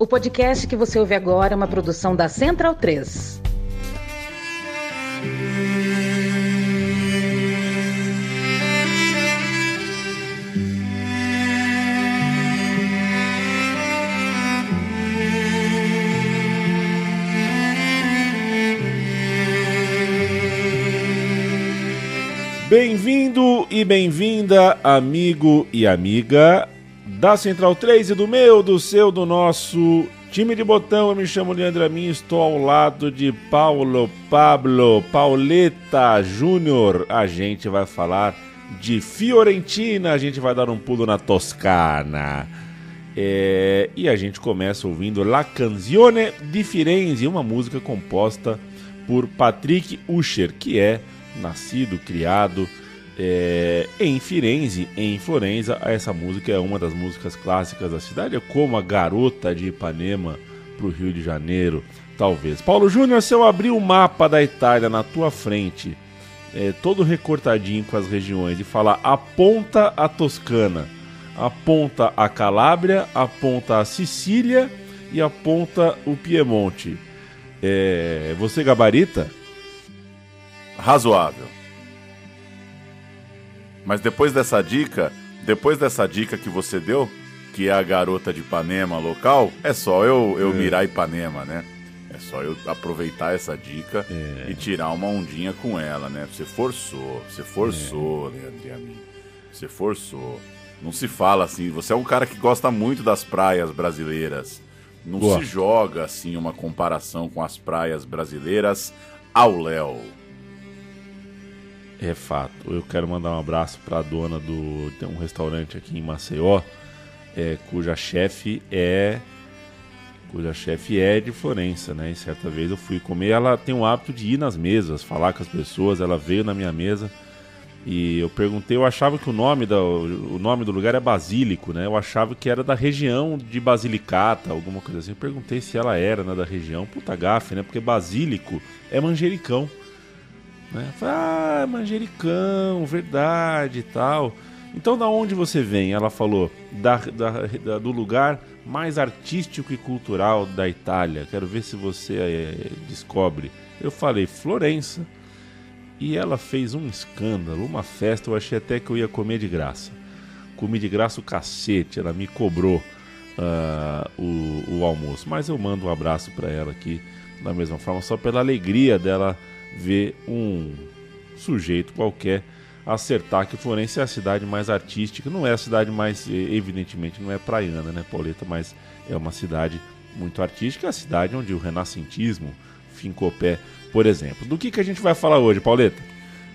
O podcast que você ouve agora é uma produção da Central 3. Bem-vindo e bem-vinda, amigo e amiga da Central 3 e do meu, do seu, do nosso time de botão. Eu me chamo Leandro Amin, estou ao lado de Paulo Pablo Pauleta Júnior. A gente vai falar de Fiorentina, a gente vai dar um pulo na Toscana. É, e a gente começa ouvindo La Canzone di Firenze, uma música composta por Patrick Usher, que é nascido, criado é, em Firenze, em Florença. Essa música é uma das músicas clássicas da cidade, é como a garota de Ipanema para o Rio de Janeiro, talvez. Paulo Júnior, se eu abrir o mapa da Itália na tua frente, é, todo recortadinho com as regiões, e falar aponta a Toscana, aponta a Calábria, aponta a Sicília e aponta o Piemonte. É, você gabarita? razoável. Mas depois dessa dica, depois dessa dica que você deu, que é a garota de Ipanema local, é só eu, eu é. mirar Ipanema, né? É só eu aproveitar essa dica é. e tirar uma ondinha com ela, né? Você forçou, você forçou, é. Leandro e a mim. Você forçou. Não se fala assim, você é um cara que gosta muito das praias brasileiras. Não Boa. se joga assim uma comparação com as praias brasileiras ao Léo. É fato. Eu quero mandar um abraço para a dona do tem um restaurante aqui em Maceió, é, cuja chefe é cuja chefe é de Florença, né? E certa vez eu fui comer, ela tem o hábito de ir nas mesas, falar com as pessoas. Ela veio na minha mesa e eu perguntei, eu achava que o nome, da, o nome do lugar é Basílico, né? Eu achava que era da região de Basilicata, alguma coisa assim. Eu perguntei se ela era né, da região. Puta gafe, né? Porque Basílico é manjericão. Né? Ah, manjericão, verdade e tal. Então, da onde você vem? Ela falou, da, da, da, do lugar mais artístico e cultural da Itália. Quero ver se você é, descobre. Eu falei, Florença. E ela fez um escândalo, uma festa. Eu achei até que eu ia comer de graça. Comi de graça o cacete. Ela me cobrou uh, o, o almoço. Mas eu mando um abraço para ela aqui, da mesma forma, só pela alegria dela ver um sujeito qualquer acertar que Florença é a cidade mais artística, não é a cidade mais, evidentemente, não é praiana, né, Pauleta, mas é uma cidade muito artística, é a cidade onde o renascentismo fincou pé, por exemplo. Do que, que a gente vai falar hoje, Pauleta?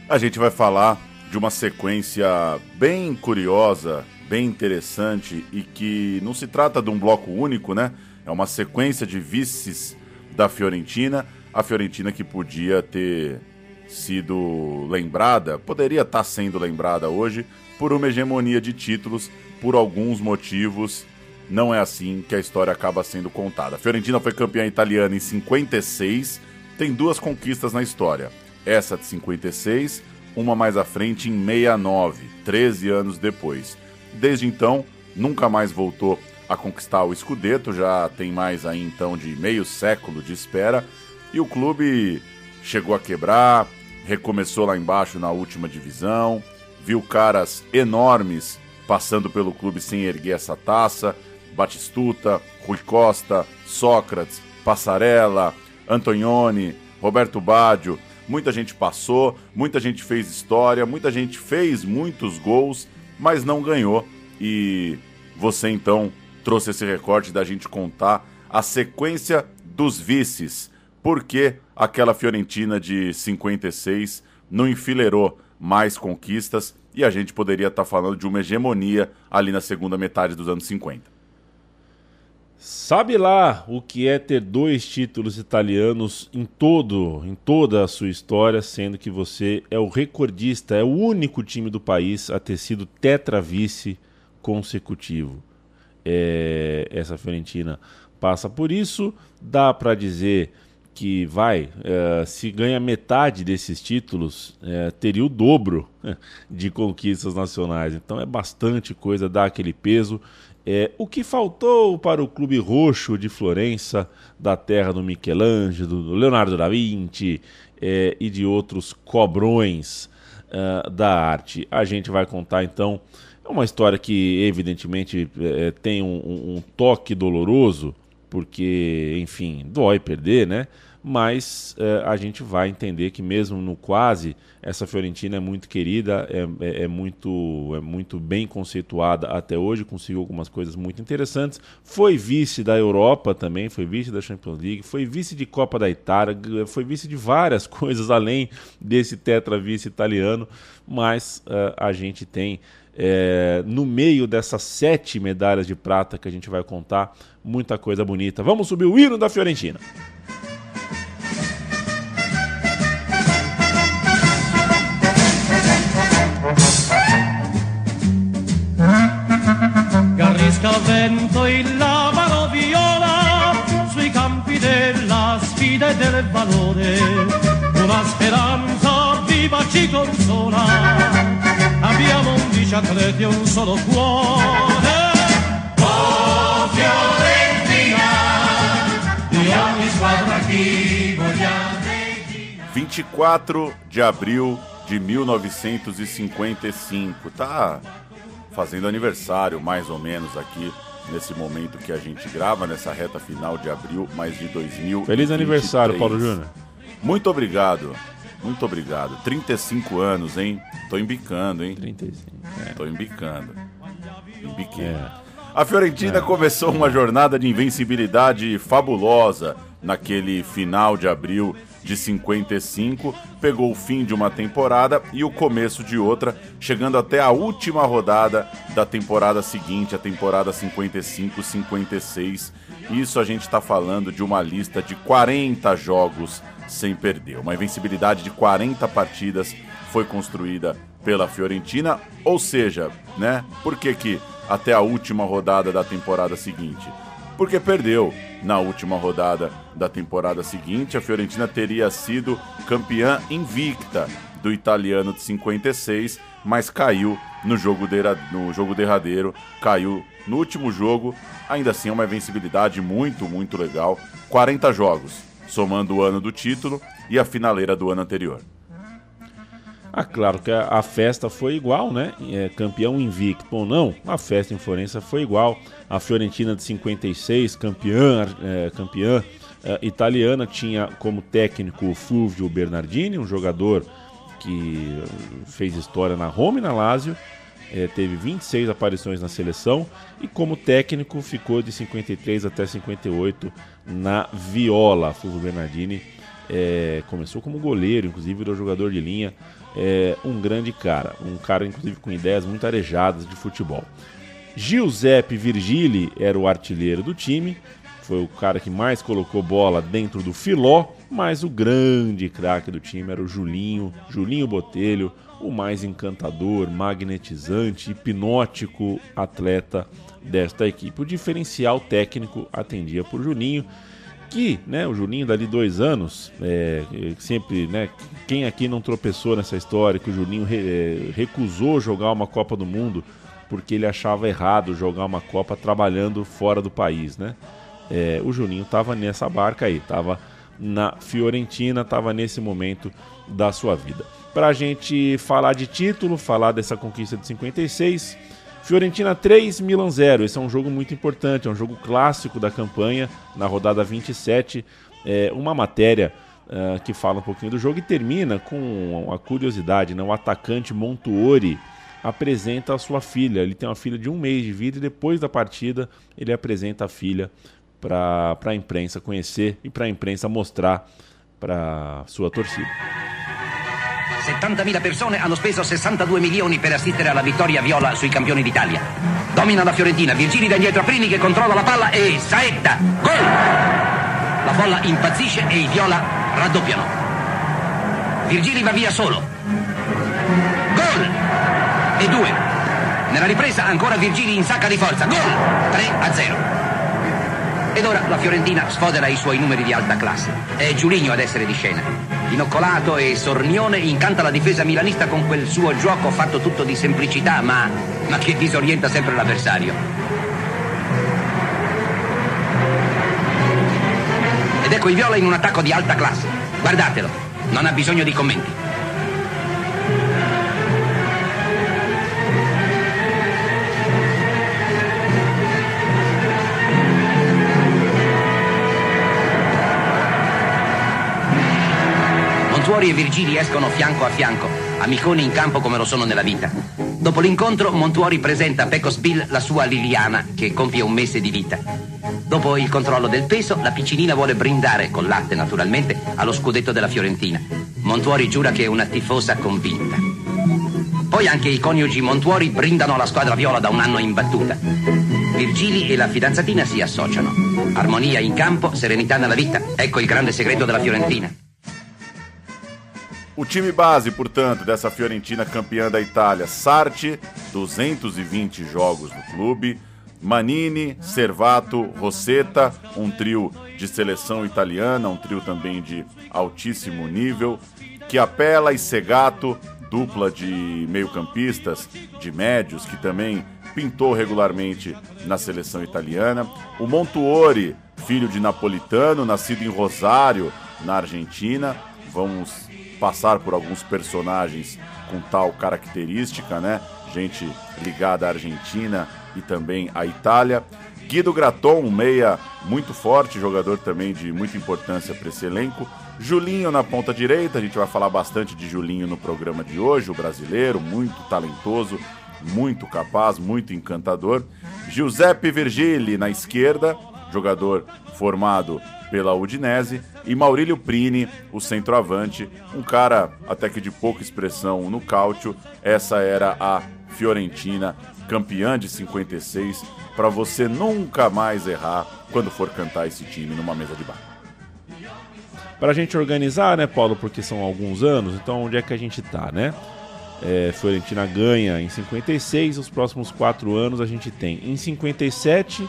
A gente vai falar de uma sequência bem curiosa, bem interessante e que não se trata de um bloco único, né? É uma sequência de vices da Fiorentina a Fiorentina que podia ter sido lembrada, poderia estar sendo lembrada hoje por uma hegemonia de títulos, por alguns motivos. Não é assim que a história acaba sendo contada. A Fiorentina foi campeã italiana em 56, tem duas conquistas na história. Essa de 56, uma mais à frente em 69, 13 anos depois. Desde então, nunca mais voltou a conquistar o Scudetto, já tem mais aí então de meio século de espera e o clube chegou a quebrar, recomeçou lá embaixo na última divisão, viu caras enormes passando pelo clube sem erguer essa taça. Batistuta, Rui Costa, Sócrates, Passarella, Antonioni, Roberto Baggio. Muita gente passou, muita gente fez história, muita gente fez muitos gols, mas não ganhou. E você então trouxe esse recorte da gente contar a sequência dos vices por que aquela Fiorentina de 56 não enfileirou mais conquistas e a gente poderia estar tá falando de uma hegemonia ali na segunda metade dos anos 50. Sabe lá o que é ter dois títulos italianos em todo, em toda a sua história, sendo que você é o recordista, é o único time do país a ter sido tetravice consecutivo. É, essa Fiorentina passa por isso, dá para dizer que vai, é, se ganha metade desses títulos, é, teria o dobro de conquistas nacionais. Então é bastante coisa, dá aquele peso. É, o que faltou para o Clube Roxo de Florença, da terra do Michelangelo, do Leonardo da Vinci é, e de outros cobrões uh, da arte? A gente vai contar então. É uma história que, evidentemente, é, tem um, um toque doloroso, porque, enfim, dói perder, né? mas é, a gente vai entender que mesmo no quase essa Fiorentina é muito querida, é, é, é, muito, é muito bem conceituada até hoje, conseguiu algumas coisas muito interessantes. Foi vice da Europa também, foi vice da Champions League, foi vice de Copa da Itália, foi vice de várias coisas além desse tetra vice italiano, mas uh, a gente tem é, no meio dessas sete medalhas de prata que a gente vai contar, muita coisa bonita. Vamos subir o hino da Fiorentina. Garrisca vento il lavaro viola sui campi della sfida e del valore. Una speranza viva ci consola. Abbiamo undici atleti e un solo cuore. Oh Fiorentina, di ogni squadra chi vogliamo. 24 de abril de 1955. Tá fazendo aniversário, mais ou menos, aqui nesse momento que a gente grava, nessa reta final de abril, mais de 2000. Feliz aniversário, Paulo Júnior. Muito obrigado. Muito obrigado. 35 anos, hein? Tô embicando, hein? 35. É. Tô embicando. Embiquei. É. A Fiorentina é. começou uma jornada de invencibilidade fabulosa naquele final de abril de 55, pegou o fim de uma temporada e o começo de outra, chegando até a última rodada da temporada seguinte, a temporada 55-56. Isso a gente está falando de uma lista de 40 jogos sem perder. Uma invencibilidade de 40 partidas foi construída pela Fiorentina, ou seja, né? Por que, que até a última rodada da temporada seguinte? Porque perdeu na última rodada da temporada seguinte. A Fiorentina teria sido campeã invicta do italiano de 56, mas caiu no jogo, de, no jogo derradeiro, caiu no último jogo. Ainda assim, é uma invencibilidade muito, muito legal. 40 jogos, somando o ano do título e a finaleira do ano anterior. Ah, claro que a, festa foi igual, né? É, campeão invicto ou não, a festa em Florença foi igual. A Fiorentina de 56, campeã, é, campeã é, italiana, tinha como técnico o Fulvio Bernardini, um jogador que fez história na Roma e na Lazio. É, teve 26 aparições na seleção e como técnico ficou de 53 até 58 na Viola. Fulvio Bernardini é, começou como goleiro, inclusive virou jogador de linha é, um grande cara, um cara inclusive com ideias muito arejadas de futebol. Giuseppe Virgili era o artilheiro do time, foi o cara que mais colocou bola dentro do filó, mas o grande craque do time era o Julinho, Julinho Botelho, o mais encantador, magnetizante, hipnótico atleta desta equipe. O diferencial técnico atendia por Julinho aqui, né, o Juninho dali dois anos, é, sempre, né, quem aqui não tropeçou nessa história que o Juninho re, é, recusou jogar uma Copa do Mundo porque ele achava errado jogar uma Copa trabalhando fora do país, né? É, o Juninho estava nessa barca aí, estava na Fiorentina, estava nesse momento da sua vida. Para a gente falar de título, falar dessa conquista de 56, Fiorentina 3, Milan 0. Esse é um jogo muito importante, é um jogo clássico da campanha, na rodada 27. É uma matéria uh, que fala um pouquinho do jogo e termina com a curiosidade: né? o atacante Montuori apresenta a sua filha. Ele tem uma filha de um mês de vida e depois da partida ele apresenta a filha para a imprensa conhecer e para a imprensa mostrar para sua torcida. 70.000 persone hanno speso 62 milioni per assistere alla vittoria viola sui campioni d'Italia. Domina la Fiorentina, Virgili da dietro a Prini che controlla la palla e Saetta, gol! La folla impazzisce e i viola raddoppiano. Virgili va via solo. Gol! E due. Nella ripresa ancora Virgili in sacca di forza. Gol! 3 a 0. Ed ora la Fiorentina sfodera i suoi numeri di alta classe. È Giuligno ad essere di scena. Inoccolato e Sornione incanta la difesa milanista con quel suo gioco fatto tutto di semplicità, ma, ma che disorienta sempre l'avversario. Ed ecco il Viola in un attacco di alta classe. Guardatelo, non ha bisogno di commenti. Montuori e Virgili escono fianco a fianco, amiconi in campo come lo sono nella vita. Dopo l'incontro, Montuori presenta a Pecos Bill la sua Liliana, che compie un mese di vita. Dopo il controllo del peso, la piccinina vuole brindare, con latte naturalmente, allo scudetto della Fiorentina. Montuori giura che è una tifosa convinta. Poi anche i coniugi Montuori brindano alla squadra viola da un anno in battuta. Virgili e la fidanzatina si associano. Armonia in campo, serenità nella vita. Ecco il grande segreto della Fiorentina. O time base, portanto, dessa Fiorentina campeã da Itália, Sarti, 220 jogos no clube, Manini, Servato, Rosetta, um trio de seleção italiana, um trio também de altíssimo nível, Chiapella e Segato, dupla de meio-campistas, de médios, que também pintou regularmente na seleção italiana, o Montuori, filho de napolitano, nascido em Rosário, na Argentina, vamos passar por alguns personagens com tal característica, né? Gente ligada à Argentina e também à Itália. Guido Graton, um meia muito forte, jogador também de muita importância para esse elenco. Julinho na ponta direita, a gente vai falar bastante de Julinho no programa de hoje, o brasileiro, muito talentoso, muito capaz, muito encantador. Giuseppe Virgili na esquerda, jogador formado pela Udinese, e Maurílio Prini, o centroavante, um cara até que de pouca expressão no cálcio. Essa era a Fiorentina, campeã de 56, para você nunca mais errar quando for cantar esse time numa mesa de bar. Para a gente organizar, né, Paulo, porque são alguns anos, então onde é que a gente tá, né? É, Fiorentina ganha em 56, os próximos quatro anos a gente tem. Em 57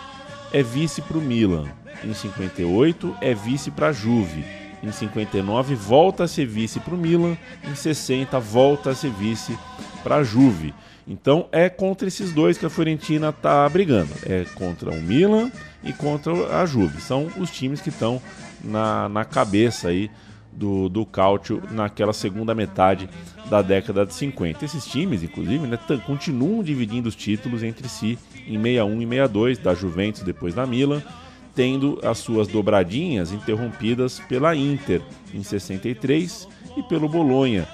é vice para o Milan, em 58 é vice para a Juve, em 59 volta a ser vice para o Milan, em 60 volta a ser vice para a Juve. Então é contra esses dois que a Fiorentina está brigando. É contra o Milan e contra a Juve. São os times que estão na, na cabeça aí do, do naquela segunda metade da década de 50. Esses times, inclusive, né, continuam dividindo os títulos entre si em 61 e 62, da Juventus depois da Milan, tendo as suas dobradinhas interrompidas pela Inter em 63 e pelo Bolonha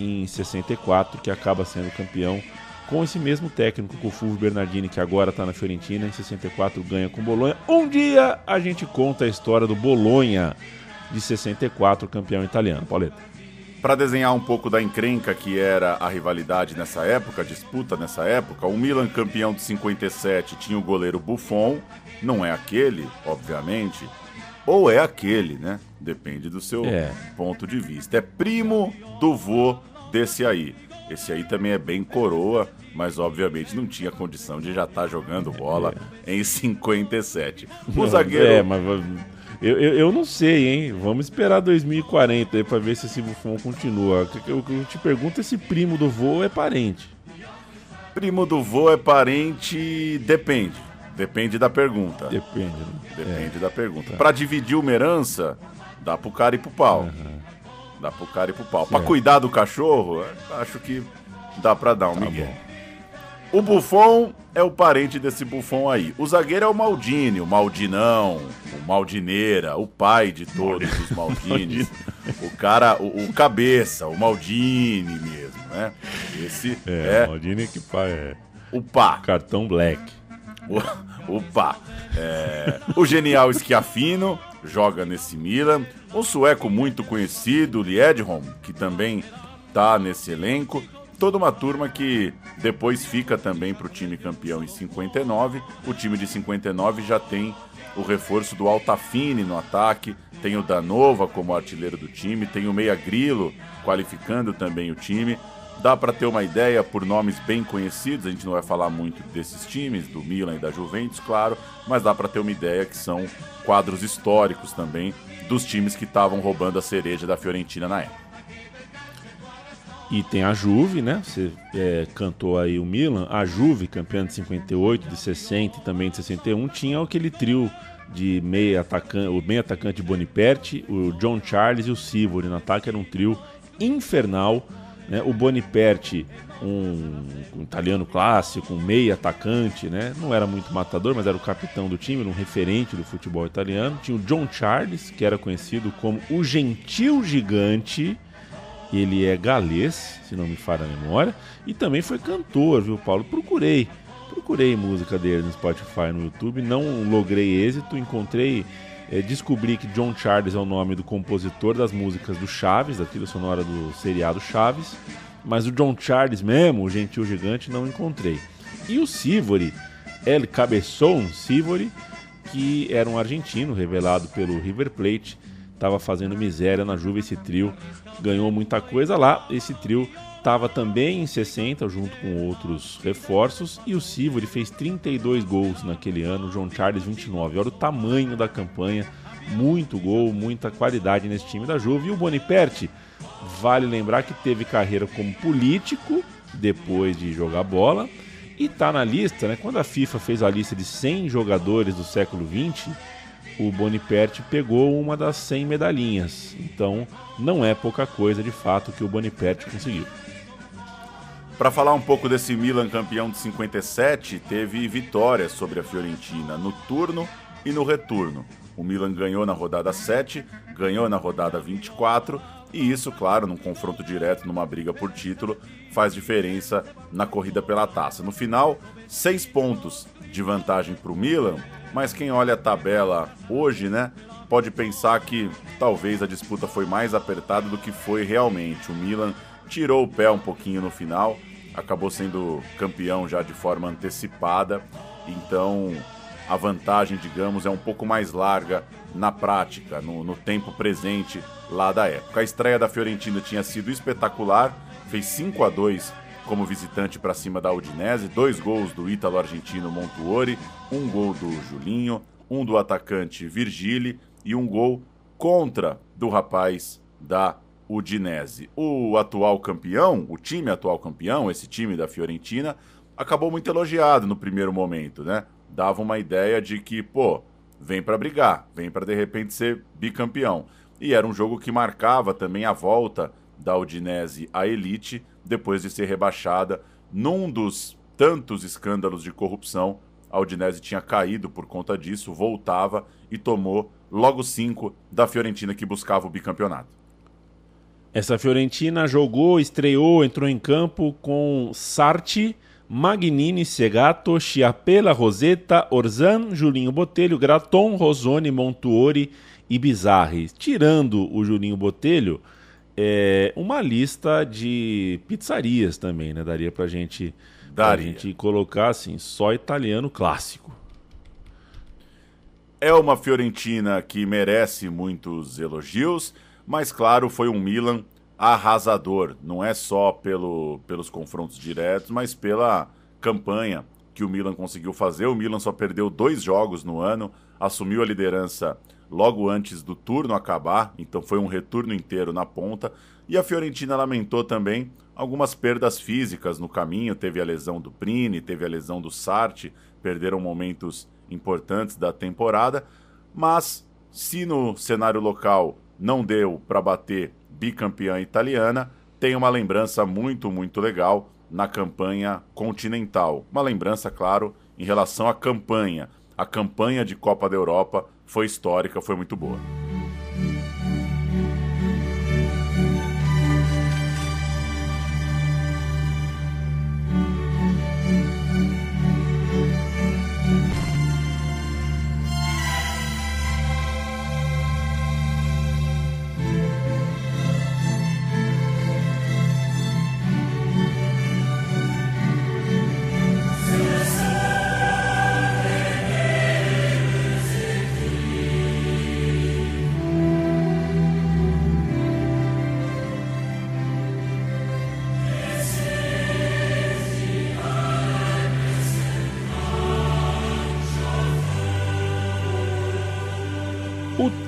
em 64, que acaba sendo campeão com esse mesmo técnico, com o Fulvio Bernardini, que agora está na Fiorentina, em 64 ganha com o Bolonha. Um dia a gente conta a história do Bolonha de 64, campeão italiano. Pauleta. Para desenhar um pouco da encrenca que era a rivalidade nessa época, a disputa nessa época, o Milan campeão de 57 tinha o goleiro Buffon, não é aquele, obviamente, ou é aquele, né? Depende do seu é. ponto de vista. É primo do vô desse aí. Esse aí também é bem coroa, mas obviamente não tinha condição de já estar tá jogando bola é. em 57. O zagueiro. É, mas eu, eu, eu, não sei, hein? Vamos esperar 2040 aí pra ver se esse Buffon continua. O que eu, eu te pergunto é se primo do vô é parente. Primo do vô é parente, depende. Depende da pergunta. Depende. Né? Depende é. da pergunta. Tá. Para dividir uma herança, dá pro cara e pro pau. Uhum. Dá pro cara e pro pau. Para cuidar do cachorro, acho que dá para dar um tá migué. O Buffon é o parente desse Buffon aí. O zagueiro é o Maldini, o Maldinão, o Maldineira, o pai de todos os Maldines. o cara, o, o, cabeça, o Maldini mesmo, né? Esse é, é Maldini que pai é. O pá. Cartão black. Opa! É, o genial Schiaffino joga nesse Milan. O sueco muito conhecido, Liedholm, que também tá nesse elenco. Toda uma turma que depois fica também para o time campeão em 59. O time de 59 já tem o reforço do Altafine no ataque, tem o Danova como artilheiro do time, tem o Meia Grilo qualificando também o time. Dá para ter uma ideia por nomes bem conhecidos, a gente não vai falar muito desses times, do Milan e da Juventus, claro, mas dá para ter uma ideia que são quadros históricos também dos times que estavam roubando a cereja da Fiorentina na época. E tem a Juve, né? Você é, cantou aí o Milan. A Juve, campeã de 58, de 60 e também de 61, tinha aquele trio de meia atacante, o meio atacante Boniperti, o John Charles e o Sivori no ataque, era um trio infernal. Né? O Boniperti, um, um, italiano clássico, um meia atacante, né? não era muito matador, mas era o capitão do time, um referente do futebol italiano. Tinha o John Charles, que era conhecido como o Gentil Gigante, ele é galês, se não me falha a memória, e também foi cantor, viu, Paulo? Procurei procurei música dele no Spotify, no YouTube, não logrei êxito, encontrei, é, descobri que John Charles é o nome do compositor das músicas do Chaves, da trilha sonora do seriado Chaves, mas o John Charles mesmo, o Gentil Gigante, não encontrei. E o Sivori, El Cabeçon Sivori, que era um argentino revelado pelo River Plate, estava fazendo miséria na Juve esse trio, ganhou muita coisa lá. Esse trio estava também em 60, junto com outros reforços, e o Sivori fez 32 gols naquele ano, John Charles 29. Olha o tamanho da campanha, muito gol, muita qualidade nesse time da Juve. E o Boniperti, vale lembrar que teve carreira como político depois de jogar bola, e está na lista, né? Quando a FIFA fez a lista de 100 jogadores do século 20, o Boniperti pegou uma das 100 medalhinhas. Então, não é pouca coisa de fato que o Boniperti conseguiu. Para falar um pouco desse Milan campeão de 57, teve vitórias sobre a Fiorentina no turno e no retorno. O Milan ganhou na rodada 7, ganhou na rodada 24, e isso, claro, num confronto direto, numa briga por título, faz diferença na corrida pela taça. No final, seis pontos de vantagem para o Milan, mas quem olha a tabela hoje, né, pode pensar que talvez a disputa foi mais apertada do que foi realmente. O Milan tirou o pé um pouquinho no final, acabou sendo campeão já de forma antecipada, então a vantagem, digamos, é um pouco mais larga na prática, no, no tempo presente lá da época. A estreia da Fiorentina tinha sido espetacular, fez 5 a 2 como visitante para cima da Udinese, dois gols do ítalo-argentino Montuori, um gol do Julinho, um do atacante Virgili e um gol contra do rapaz da Udinese. O atual campeão, o time atual campeão, esse time da Fiorentina, acabou muito elogiado no primeiro momento, né? Dava uma ideia de que, pô, vem para brigar, vem para de repente ser bicampeão. E era um jogo que marcava também a volta da Udinese à elite depois de ser rebaixada num dos tantos escândalos de corrupção. A Udinese tinha caído por conta disso, voltava e tomou logo cinco da Fiorentina que buscava o bicampeonato. Essa Fiorentina jogou, estreou, entrou em campo com Sarti, Magnini, Segato, Chiapella, Rosetta, Orzan, Julinho Botelho, Graton, Rosone, Montuori e Bizarri. Tirando o Julinho Botelho, é uma lista de pizzarias também, né? Daria pra gente, Daria. Pra gente colocar assim, só italiano clássico. É uma Fiorentina que merece muitos elogios mas, claro, foi um Milan arrasador. Não é só pelo, pelos confrontos diretos, mas pela campanha que o Milan conseguiu fazer. O Milan só perdeu dois jogos no ano, assumiu a liderança logo antes do turno acabar, então foi um retorno inteiro na ponta. E a Fiorentina lamentou também algumas perdas físicas no caminho. Teve a lesão do Prini, teve a lesão do Sarti, perderam momentos importantes da temporada. Mas se no cenário local não deu para bater bicampeã italiana, tem uma lembrança muito, muito legal na campanha continental. Uma lembrança, claro, em relação à campanha. A campanha de Copa da Europa foi histórica, foi muito boa.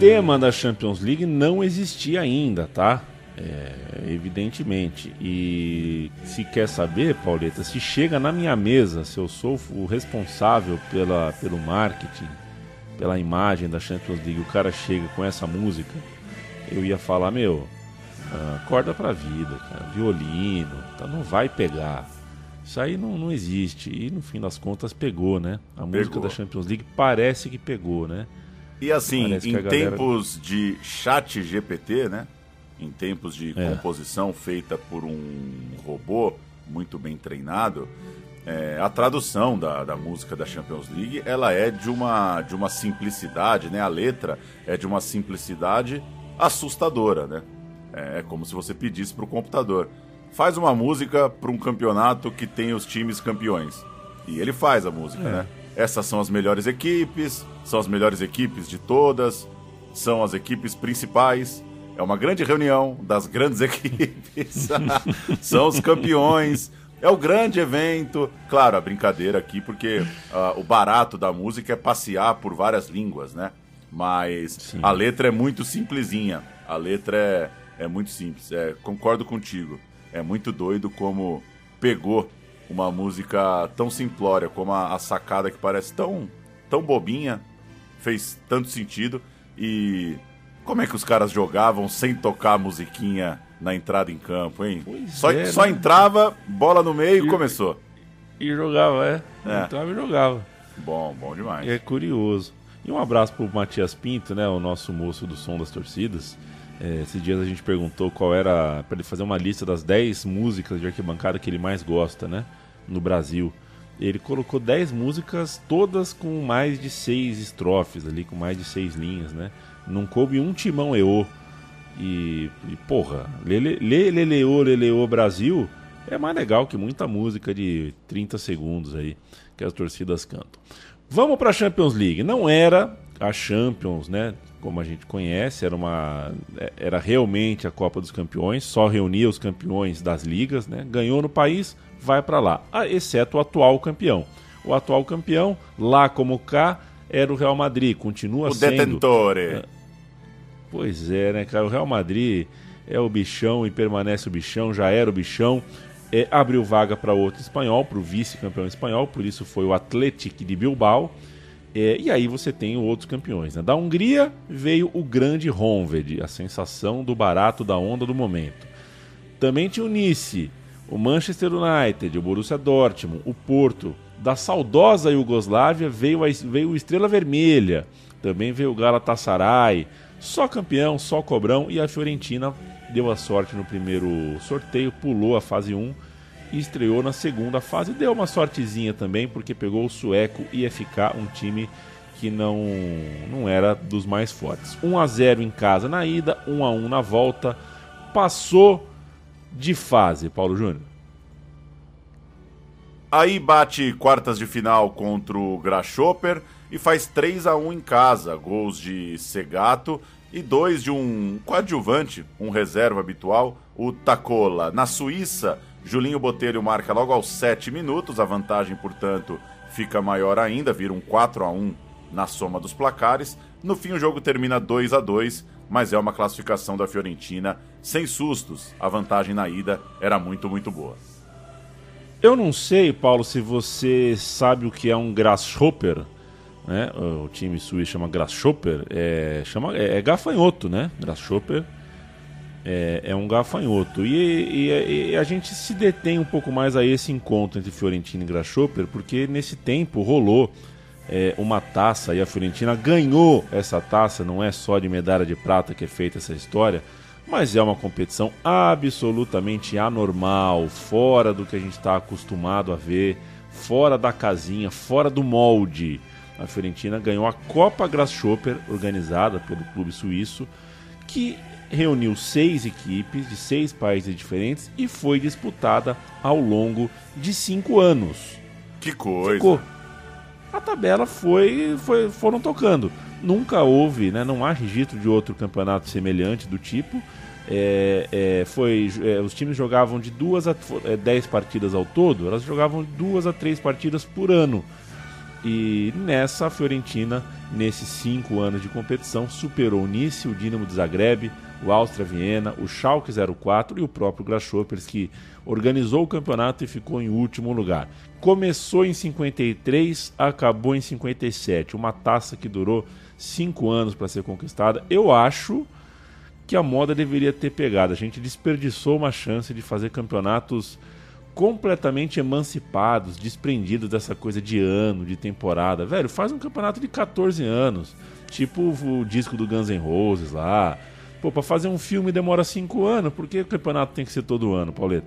Tema da Champions League não existia ainda, tá? É, evidentemente. E se quer saber, Pauleta, se chega na minha mesa, se eu sou o responsável pela, pelo marketing pela imagem da Champions League, o cara chega com essa música, eu ia falar, meu, ah, acorda pra vida, cara, violino, tá, não vai pegar. Isso aí não, não existe. E no fim das contas pegou, né? A pegou. música da Champions League parece que pegou, né? E assim, em galera... tempos de chat GPT, né? Em tempos de é. composição feita por um robô muito bem treinado, é, a tradução da, da música da Champions League ela é de uma, de uma simplicidade, né? A letra é de uma simplicidade assustadora, né? É, é como se você pedisse para o computador faz uma música para um campeonato que tem os times campeões. E ele faz a música, é. né? Essas são as melhores equipes, são as melhores equipes de todas, são as equipes principais. É uma grande reunião das grandes equipes. são os campeões. É o grande evento. Claro, a brincadeira aqui, porque uh, o barato da música é passear por várias línguas, né? Mas Sim. a letra é muito simplesinha. A letra é, é muito simples. É, concordo contigo. É muito doido como pegou uma música tão simplória, como a, a sacada que parece tão, tão bobinha, fez tanto sentido. E como é que os caras jogavam sem tocar a musiquinha na entrada em campo, hein? só, é, só né? entrava, bola no meio e começou. E jogava, é. é. Entrava e jogava. Bom, bom demais. É curioso. E um abraço pro Matias Pinto, né? O nosso moço do som das torcidas. É, esses dias a gente perguntou qual era. para ele fazer uma lista das 10 músicas de arquibancada que ele mais gosta, né? No Brasil. Ele colocou 10 músicas, todas com mais de 6 estrofes ali, com mais de 6 linhas, né? Não coube um timão EO. E, e porra, Lele, Leleô, Leleô Brasil é mais legal que muita música de 30 segundos aí que as torcidas cantam. Vamos para a Champions League. Não era a Champions, né? como a gente conhece, era uma é, era realmente a Copa dos Campeões, só reunia os campeões das ligas, né? Ganhou no país, vai para lá, ah, exceto o atual campeão. O atual campeão, lá como cá, era o Real Madrid, continua o sendo. O detentore. É, pois é, né, cara? O Real Madrid é o bichão e permanece o bichão, já era o bichão. É, abriu vaga para outro espanhol, para o vice-campeão espanhol, por isso foi o Atlético de Bilbao. É, e aí você tem outros campeões. Né? Da Hungria veio o grande Honved, a sensação do barato da onda do momento. Também tinha o Nice, o Manchester United, o Borussia Dortmund, o Porto. Da saudosa Iugoslávia veio, a, veio o Estrela Vermelha, também veio o Galatasaray. Só campeão, só cobrão e a Fiorentina deu a sorte no primeiro sorteio, pulou a fase 1 e estreou na segunda fase. Deu uma sortezinha também, porque pegou o sueco e ficar um time que não, não era dos mais fortes. 1 a 0 em casa na ida, 1 a 1 na volta. Passou de fase, Paulo Júnior. Aí bate quartas de final contra o Grasshopper e faz 3 a 1 em casa, gols de Segato e dois de um coadjuvante, um reserva habitual, o Tacola. Na Suíça, Julinho Botelho marca logo aos 7 minutos, a vantagem, portanto, fica maior ainda, vira um 4 a 1 na soma dos placares. No fim, o jogo termina 2 a 2 mas é uma classificação da Fiorentina sem sustos. A vantagem na ida era muito, muito boa. Eu não sei, Paulo, se você sabe o que é um Grasshopper. Né? O time suíço chama Grasshopper. É, chama, é, é gafanhoto, né? Grasshopper é, é um gafanhoto. E, e, e, a gente se detém um pouco mais a esse encontro entre Fiorentina e Grasshopper, porque nesse tempo rolou é, uma taça e a Fiorentina ganhou essa taça. Não é só de medalha de prata que é feita essa história, mas é uma competição absolutamente anormal, fora do que a gente está acostumado a ver, fora da casinha, fora do molde. A Fiorentina ganhou a Copa Grasshopper, organizada pelo clube suíço, que reuniu seis equipes de seis países diferentes e foi disputada ao longo de cinco anos. Que coisa! Ficou. A tabela foi, foi, foram tocando. Nunca houve, né, não há registro de outro campeonato semelhante do tipo. É, é, foi, é, os times jogavam de duas a é, dez partidas ao todo, elas jogavam duas a três partidas por ano. E nessa, a Fiorentina, nesses cinco anos de competição, superou o Nice, o Dinamo de Zagreb, o Áustria Viena, o Schalke 04 e o próprio Grasshoppers, que organizou o campeonato e ficou em último lugar. Começou em 53, acabou em 57. Uma taça que durou cinco anos para ser conquistada. Eu acho que a moda deveria ter pegado. A gente desperdiçou uma chance de fazer campeonatos completamente emancipados, desprendidos dessa coisa de ano, de temporada. Velho, faz um campeonato de 14 anos, tipo o disco do Guns N' Roses lá. Pô, pra fazer um filme demora 5 anos, por que o campeonato tem que ser todo ano, Pauleta?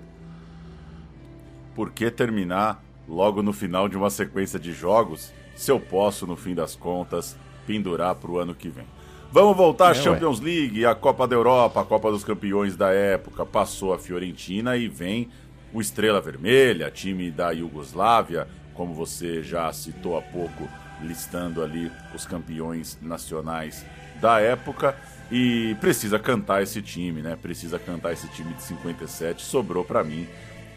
Por que terminar logo no final de uma sequência de jogos, se eu posso, no fim das contas, pendurar pro ano que vem? Vamos voltar à é, Champions ué. League, a Copa da Europa, a Copa dos Campeões da época. Passou a Fiorentina e vem o Estrela Vermelha, time da Iugoslávia, como você já citou há pouco, listando ali os campeões nacionais da época. E precisa cantar esse time, né? Precisa cantar esse time de 57. Sobrou para mim,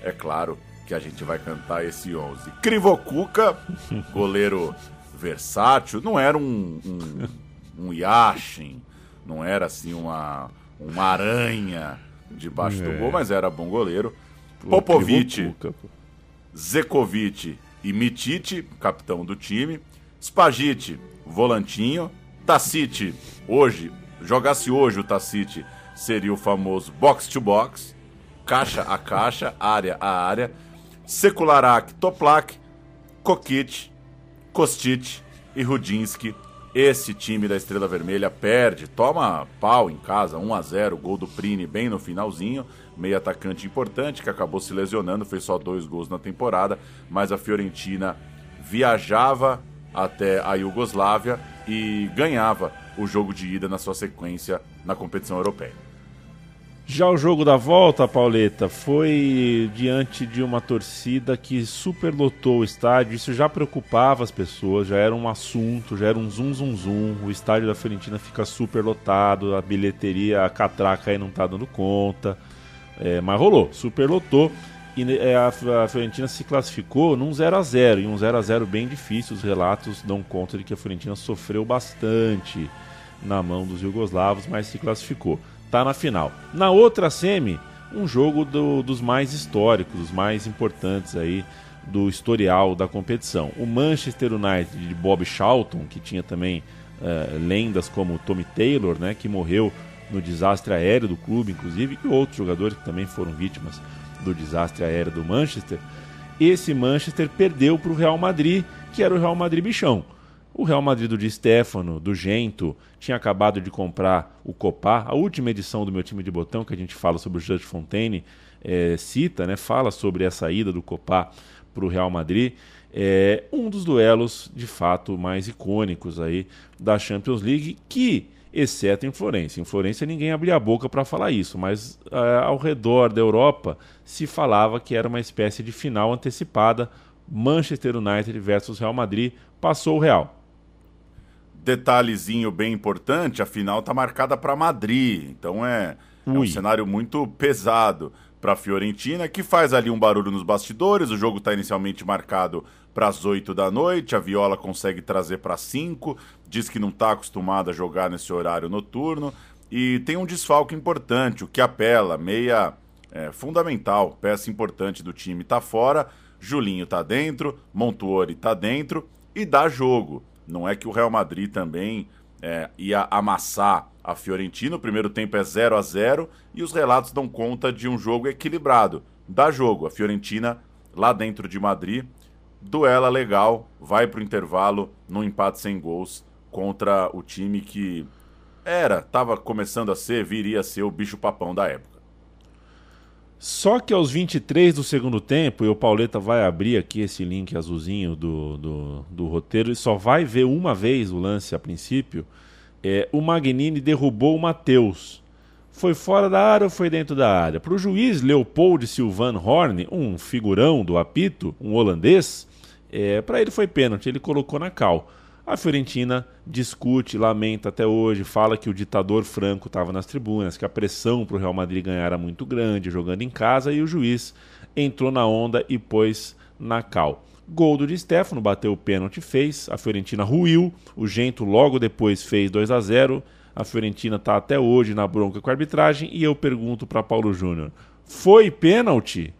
é claro que a gente vai cantar esse 11. Krivokuka, goleiro versátil, não era um, um, um Yashin, não era assim uma, uma aranha debaixo é. do gol, mas era bom goleiro. Popovic, Zekovic e Mitite, capitão do time. Spagite, volantinho. Tacite, hoje, jogasse hoje o Tacite, seria o famoso box to box. Caixa a caixa, área a área. Sekularak, Toplak, Kokit, Kostic e Rudinski. Esse time da Estrela Vermelha perde, toma pau em casa, 1 a 0 gol do Prini bem no finalzinho meio atacante importante que acabou se lesionando, fez só dois gols na temporada, mas a Fiorentina viajava até a Iugoslávia e ganhava o jogo de ida na sua sequência na competição europeia. Já o jogo da volta, Pauleta, foi diante de uma torcida que superlotou o estádio. Isso já preocupava as pessoas, já era um assunto, já era um zum zum zum. O estádio da Fiorentina fica superlotado, a bilheteria, a catraca aí não tá dando conta. É, mas rolou, superlotou. E é, a, a Fiorentina se classificou num 0 a 0 e um 0 a 0 bem difícil. Os relatos dão conta de que a Fiorentina sofreu bastante na mão dos jugoslavos, mas se classificou. Tá na final. Na outra semi, um jogo do, dos mais históricos, dos mais importantes aí do historial da competição. O Manchester United de Bob Charlton, que tinha também uh, lendas como Tommy Taylor, né, que morreu no desastre aéreo do clube, inclusive, e outros jogadores que também foram vítimas do desastre aéreo do Manchester. Esse Manchester perdeu para o Real Madrid, que era o Real Madrid bichão. O Real Madrid do Di Stefano, do Gento, tinha acabado de comprar o Copá, a última edição do meu time de botão, que a gente fala sobre o Just Fontaine, é, cita, né, fala sobre a saída do Copá para o Real Madrid. É um dos duelos, de fato, mais icônicos aí da Champions League, que exceto em Florença. Em Florença ninguém abria a boca para falar isso, mas uh, ao redor da Europa se falava que era uma espécie de final antecipada Manchester United versus Real Madrid. Passou o Real. Detalhezinho bem importante, a final está marcada para Madrid, então é, é um cenário muito pesado para a Fiorentina, que faz ali um barulho nos bastidores. O jogo está inicialmente marcado para as 8 da noite, a Viola consegue trazer para 5, diz que não está acostumado a jogar nesse horário noturno. E tem um desfalque importante, o que apela, meia é, fundamental, peça importante do time está fora. Julinho está dentro, Montuori está dentro e dá jogo. Não é que o Real Madrid também é, ia amassar a Fiorentina. O primeiro tempo é 0 a 0 e os relatos dão conta de um jogo equilibrado. Dá jogo. A Fiorentina, lá dentro de Madrid, duela legal, vai para o intervalo no empate sem gols contra o time que era, estava começando a ser, viria a ser o bicho-papão da época. Só que aos 23 do segundo tempo, e o Pauleta vai abrir aqui esse link azulzinho do, do, do roteiro, e só vai ver uma vez o lance a princípio. É, o Magnini derrubou o Matheus. Foi fora da área ou foi dentro da área? Para o juiz Leopold Silvan Horn, um figurão do apito, um holandês, é, para ele foi pênalti, ele colocou na cal. A Fiorentina discute, lamenta até hoje, fala que o ditador Franco estava nas tribunas, que a pressão para o Real Madrid ganhar era muito grande, jogando em casa, e o juiz entrou na onda e pôs na cal. Gol do Di Stefano, bateu o pênalti, fez. A Fiorentina ruiu. O Gento logo depois fez 2 a 0 A Fiorentina está até hoje na bronca com a arbitragem. E eu pergunto para Paulo Júnior: foi pênalti?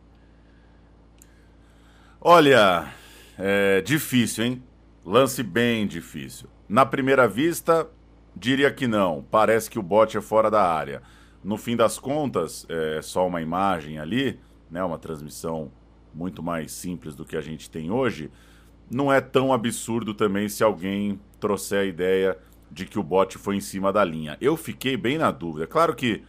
Olha, é difícil, hein? Lance bem difícil. Na primeira vista, diria que não. Parece que o bote é fora da área. No fim das contas, é só uma imagem ali, né? Uma transmissão muito mais simples do que a gente tem hoje, não é tão absurdo também se alguém trouxer a ideia de que o bote foi em cima da linha. Eu fiquei bem na dúvida. Claro que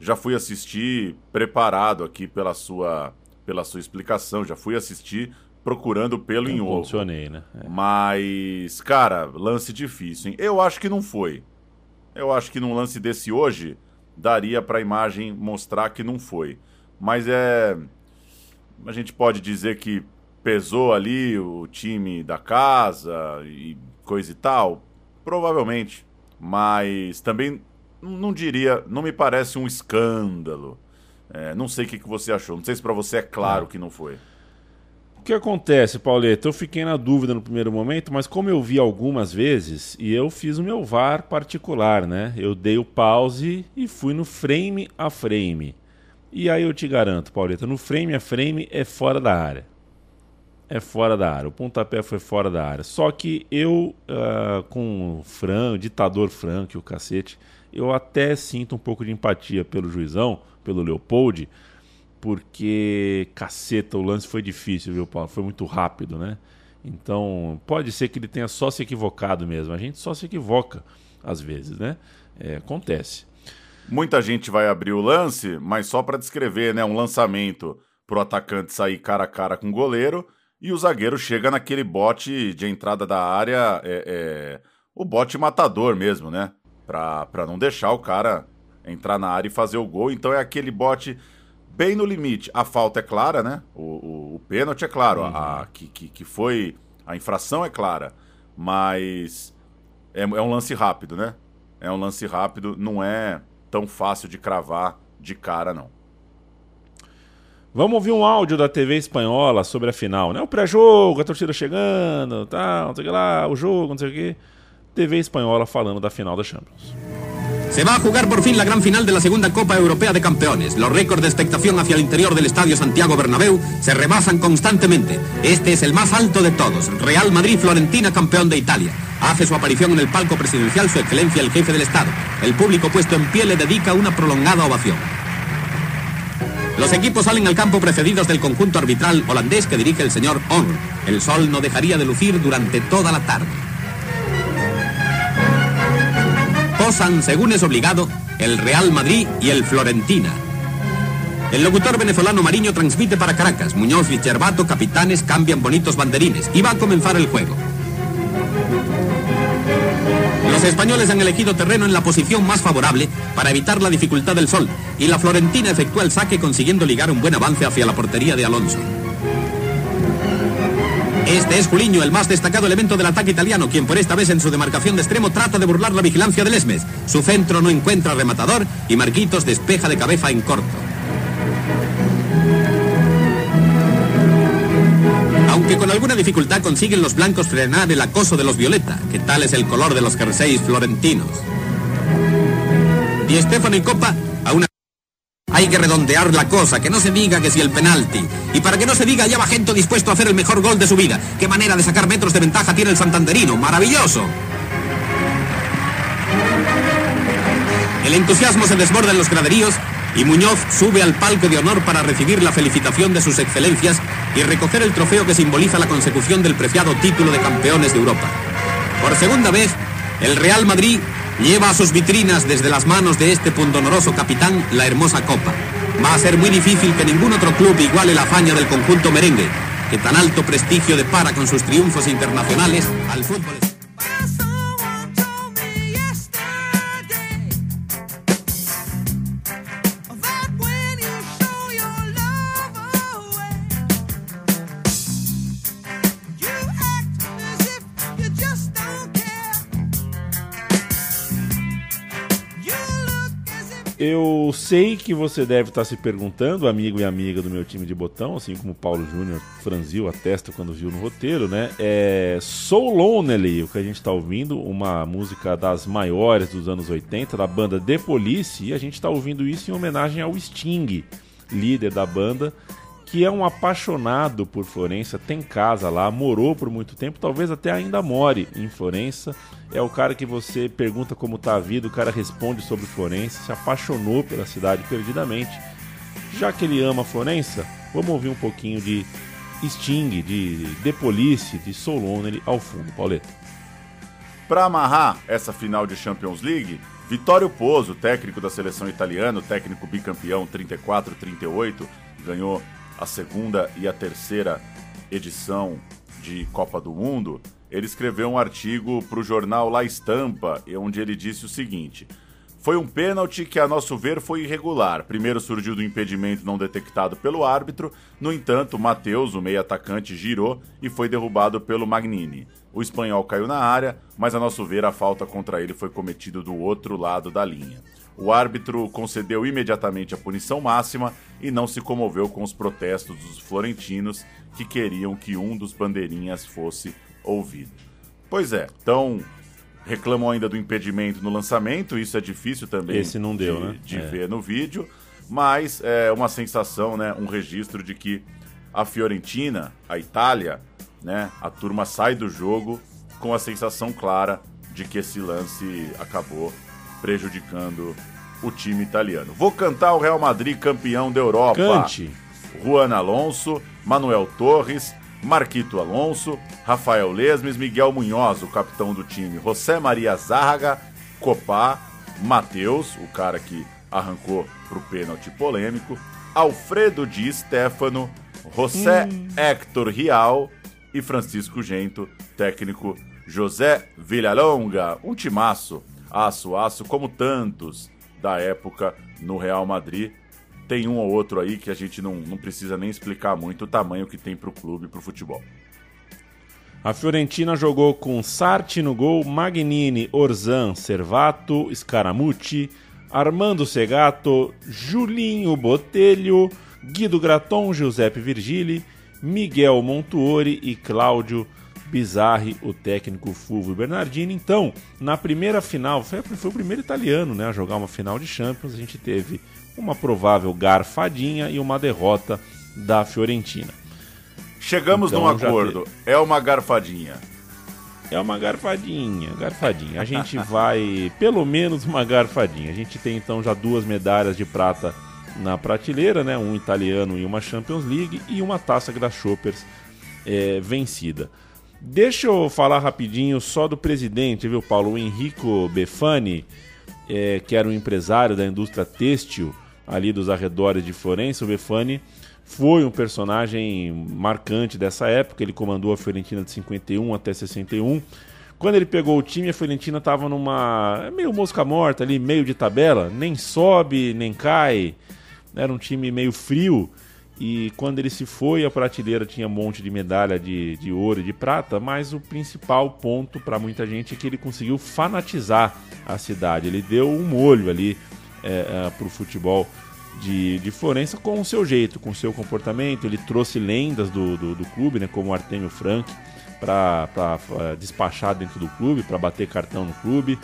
já fui assistir preparado aqui pela sua pela sua explicação, já fui assistir procurando pelo em ovo. Funcionei, né? É. Mas, cara, lance difícil, hein? Eu acho que não foi. Eu acho que num lance desse hoje daria para a imagem mostrar que não foi. Mas é a gente pode dizer que pesou ali o time da casa e coisa e tal? Provavelmente. Mas também não diria, não me parece um escândalo. É, não sei o que, que você achou. Não sei se para você é claro é. que não foi. Que acontece, Pauleta? Eu fiquei na dúvida no primeiro momento, mas como eu vi algumas vezes, e eu fiz o meu VAR particular, né? Eu dei o pause e fui no frame a frame. E aí eu te garanto, Pauleta, no frame a frame é fora da área. É fora da área. O pontapé foi fora da área. Só que eu, uh, com o Fran, o ditador Frank, o cacete, eu até sinto um pouco de empatia pelo juizão, pelo Leopold, porque, caceta, o lance foi difícil, viu, Paulo? Foi muito rápido, né? Então, pode ser que ele tenha só se equivocado mesmo. A gente só se equivoca às vezes, né? É, acontece. Muita gente vai abrir o lance, mas só para descrever, né? Um lançamento para o atacante sair cara a cara com o goleiro e o zagueiro chega naquele bote de entrada da área, é, é, o bote matador mesmo, né? Para não deixar o cara entrar na área e fazer o gol. Então é aquele bote bem no limite. A falta é clara, né? O, o, o pênalti é claro, uhum. a, que, que, que foi. A infração é clara, mas é, é um lance rápido, né? É um lance rápido, não é tão fácil de cravar de cara, não. Vamos ouvir um áudio da TV espanhola sobre a final, né? O pré-jogo, a torcida chegando, tal, não sei o que lá, o jogo, não sei o que. TV espanhola falando da final da Champions. Se va a jugar por fin la gran final de la segunda Copa Europea de Campeones. Los récords de expectación hacia el interior del Estadio Santiago Bernabéu se rebasan constantemente. Este es el más alto de todos. Real Madrid-Florentina, campeón de Italia. Hace su aparición en el palco presidencial su excelencia el jefe del Estado. El público puesto en pie le dedica una prolongada ovación. Los equipos salen al campo precedidos del conjunto arbitral holandés que dirige el señor On. El sol no dejaría de lucir durante toda la tarde. Según es obligado, el Real Madrid y el Florentina. El locutor venezolano Mariño transmite para Caracas. Muñoz y Chervato, capitanes, cambian bonitos banderines. Y va a comenzar el juego. Los españoles han elegido terreno en la posición más favorable para evitar la dificultad del sol. Y la Florentina efectúa el saque consiguiendo ligar un buen avance hacia la portería de Alonso. Este es Juliño, el más destacado elemento del ataque italiano, quien por esta vez en su demarcación de extremo trata de burlar la vigilancia del Esmes. Su centro no encuentra rematador y Marquitos despeja de cabeza en corto. Aunque con alguna dificultad consiguen los blancos frenar el acoso de los violeta, que tal es el color de los jerseys florentinos. Y Estefano y Copa hay que redondear la cosa, que no se diga que si el penalti. Y para que no se diga, ya va gente dispuesto a hacer el mejor gol de su vida. Qué manera de sacar metros de ventaja tiene el santanderino. Maravilloso. El entusiasmo se desborda en los graderíos y Muñoz sube al palco de honor para recibir la felicitación de sus excelencias y recoger el trofeo que simboliza la consecución del preciado título de campeones de Europa. Por segunda vez, el Real Madrid lleva a sus vitrinas desde las manos de este pundonoroso capitán la hermosa copa. Va a ser muy difícil que ningún otro club iguale la hazaña del conjunto merengue, que tan alto prestigio depara con sus triunfos internacionales al fútbol. Eu sei que você deve estar se perguntando, amigo e amiga do meu time de botão, assim como o Paulo Júnior franziu a testa quando viu no roteiro, né? É So Lonely, o que a gente está ouvindo, uma música das maiores dos anos 80, da banda The Police, e a gente está ouvindo isso em homenagem ao Sting, líder da banda, que é um apaixonado por Florença, tem casa lá, morou por muito tempo, talvez até ainda more em Florença. É o cara que você pergunta como está a vida, o cara responde sobre Florença, se apaixonou pela cidade perdidamente. Já que ele ama Florença, vamos ouvir um pouquinho de Sting, de The Police, de Soul Lonely ao fundo, Pauleta. Para amarrar essa final de Champions League, Vittorio Pozzo, técnico da seleção italiana, técnico bicampeão 34-38, ganhou a segunda e a terceira edição de Copa do Mundo, ele escreveu um artigo para o jornal La Estampa, onde ele disse o seguinte: Foi um pênalti que, a nosso ver, foi irregular. Primeiro surgiu do impedimento não detectado pelo árbitro, no entanto, Matheus, o meio-atacante, girou e foi derrubado pelo Magnini. O espanhol caiu na área, mas, a nosso ver, a falta contra ele foi cometida do outro lado da linha. O árbitro concedeu imediatamente a punição máxima e não se comoveu com os protestos dos florentinos que queriam que um dos bandeirinhas fosse ouvido. Pois é, então reclamam ainda do impedimento no lançamento, isso é difícil também Esse não deu, de, né? de É. ver no vídeo, mas é uma sensação, né, um registro de que a Fiorentina, a Itália, né, a turma sai do jogo com a sensação clara de que esse lance acabou prejudicando o time italiano. Vou cantar o Real Madrid campeão da Europa. Cante. Juan Alonso, Manuel Torres, Marquito Alonso, Rafael Lesmes, Miguel Munhoz, o capitão do time, José Maria Zárraga, Copá, Matheus, o cara que arrancou pro pênalti polêmico, Alfredo Di Stefano, José Héctor Rial e Francisco Gento, técnico José Villalonga, um timaço, aço, aço, como tantos da época no Real Madrid. Tem um ou outro aí que a gente não, não precisa nem explicar muito o tamanho que tem pro clube e pro futebol. A Fiorentina jogou com Sarti no gol, Magnini, Orzan, Servato, Scaramucci, Armando Segato, Julinho Botelho, Guido Graton, Giuseppe Virgili, Miguel Montuori e Cláudio Bizarri, o técnico Fulvio Bernardini. Então, na primeira final, foi, foi o primeiro italiano né, a jogar uma final de Champions. A gente teve uma provável garfadinha e uma derrota da Fiorentina. Chegamos Então, num acordo. É uma garfadinha. É uma garfadinha, garfadinha. A gente vai, pelo menos uma garfadinha. A gente tem então já duas medalhas de prata na prateleira, né? Um italiano e uma Champions League e uma taça Grasshoppers é, vencida. Deixa eu falar rapidinho só do presidente, viu, Paulo? O Enrico Befani, é, que era um empresário da indústria têxtil ali dos arredores de Florença. O Befani foi um personagem marcante dessa época. Ele comandou a Fiorentina de 51 até 61. Quando ele pegou o time, a Fiorentina estava numa meio mosca morta ali, meio de tabela, nem sobe, nem cai. Era um time meio frio. E quando ele se foi, a prateleira tinha um monte de medalha de, de ouro e de prata, mas o principal ponto para muita gente é que ele conseguiu fanatizar a cidade. Ele deu um molho ali é, é, para o futebol de, de Florença com o seu jeito, com o seu comportamento. Ele trouxe lendas do, do, do clube, né, como Artemio Frank, para despachar dentro do clube, para bater cartão no clube.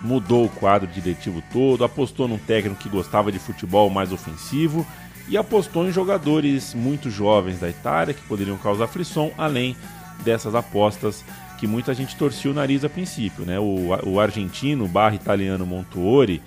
Mudou o quadro diretivo todo, apostou num técnico que gostava de futebol mais ofensivo e apostou em jogadores muito jovens da Itália que poderiam causar frisson, além dessas apostas que muita gente torcia o nariz a princípio. Né? O, o argentino barra italiano Montuori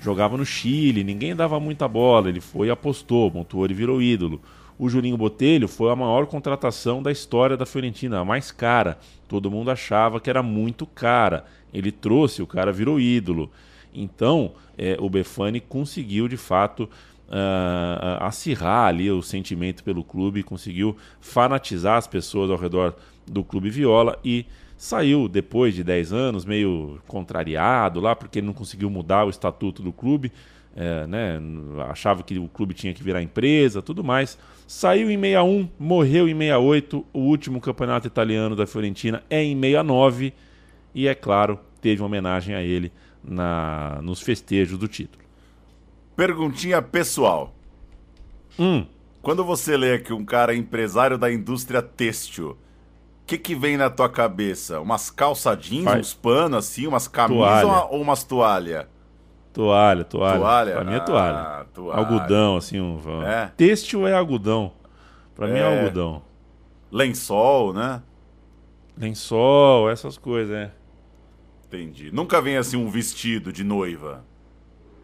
jogava no Chile, ninguém dava muita bola, ele foi e apostou, Montuori virou ídolo. O Julinho Botelho foi a maior contratação da história da Fiorentina, a mais cara. Todo mundo achava que era muito cara. Ele trouxe, o cara virou ídolo. Então, é, o Befani conseguiu de fato uh, acirrar ali o sentimento pelo clube, conseguiu fanatizar as pessoas ao redor do clube Viola e saiu depois de 10 anos meio contrariado lá porque ele não conseguiu mudar o estatuto do clube, é, né, achava que o clube tinha que virar empresa, tudo mais. Saiu em 61, morreu em 68, o último campeonato italiano da Fiorentina é em 69 e é claro, teve uma homenagem a ele na, nos festejos do título. Perguntinha pessoal. Hum, Quando você lê que um cara é empresário da indústria têxtil, o que, que vem na tua cabeça? Umas calça jeans, Vai. uns panos assim, umas camisas Toalha. ou, uma- ou umas toalhas? toalha, toalha. Toalha? Pra mim é Ah, toalha. toalha. Algodão, assim. Um, É? Têxtil é algodão. Pra mim é É. algodão. Lençol, né? Lençol, essas coisas, é. Entendi. Nunca vem assim um vestido de noiva.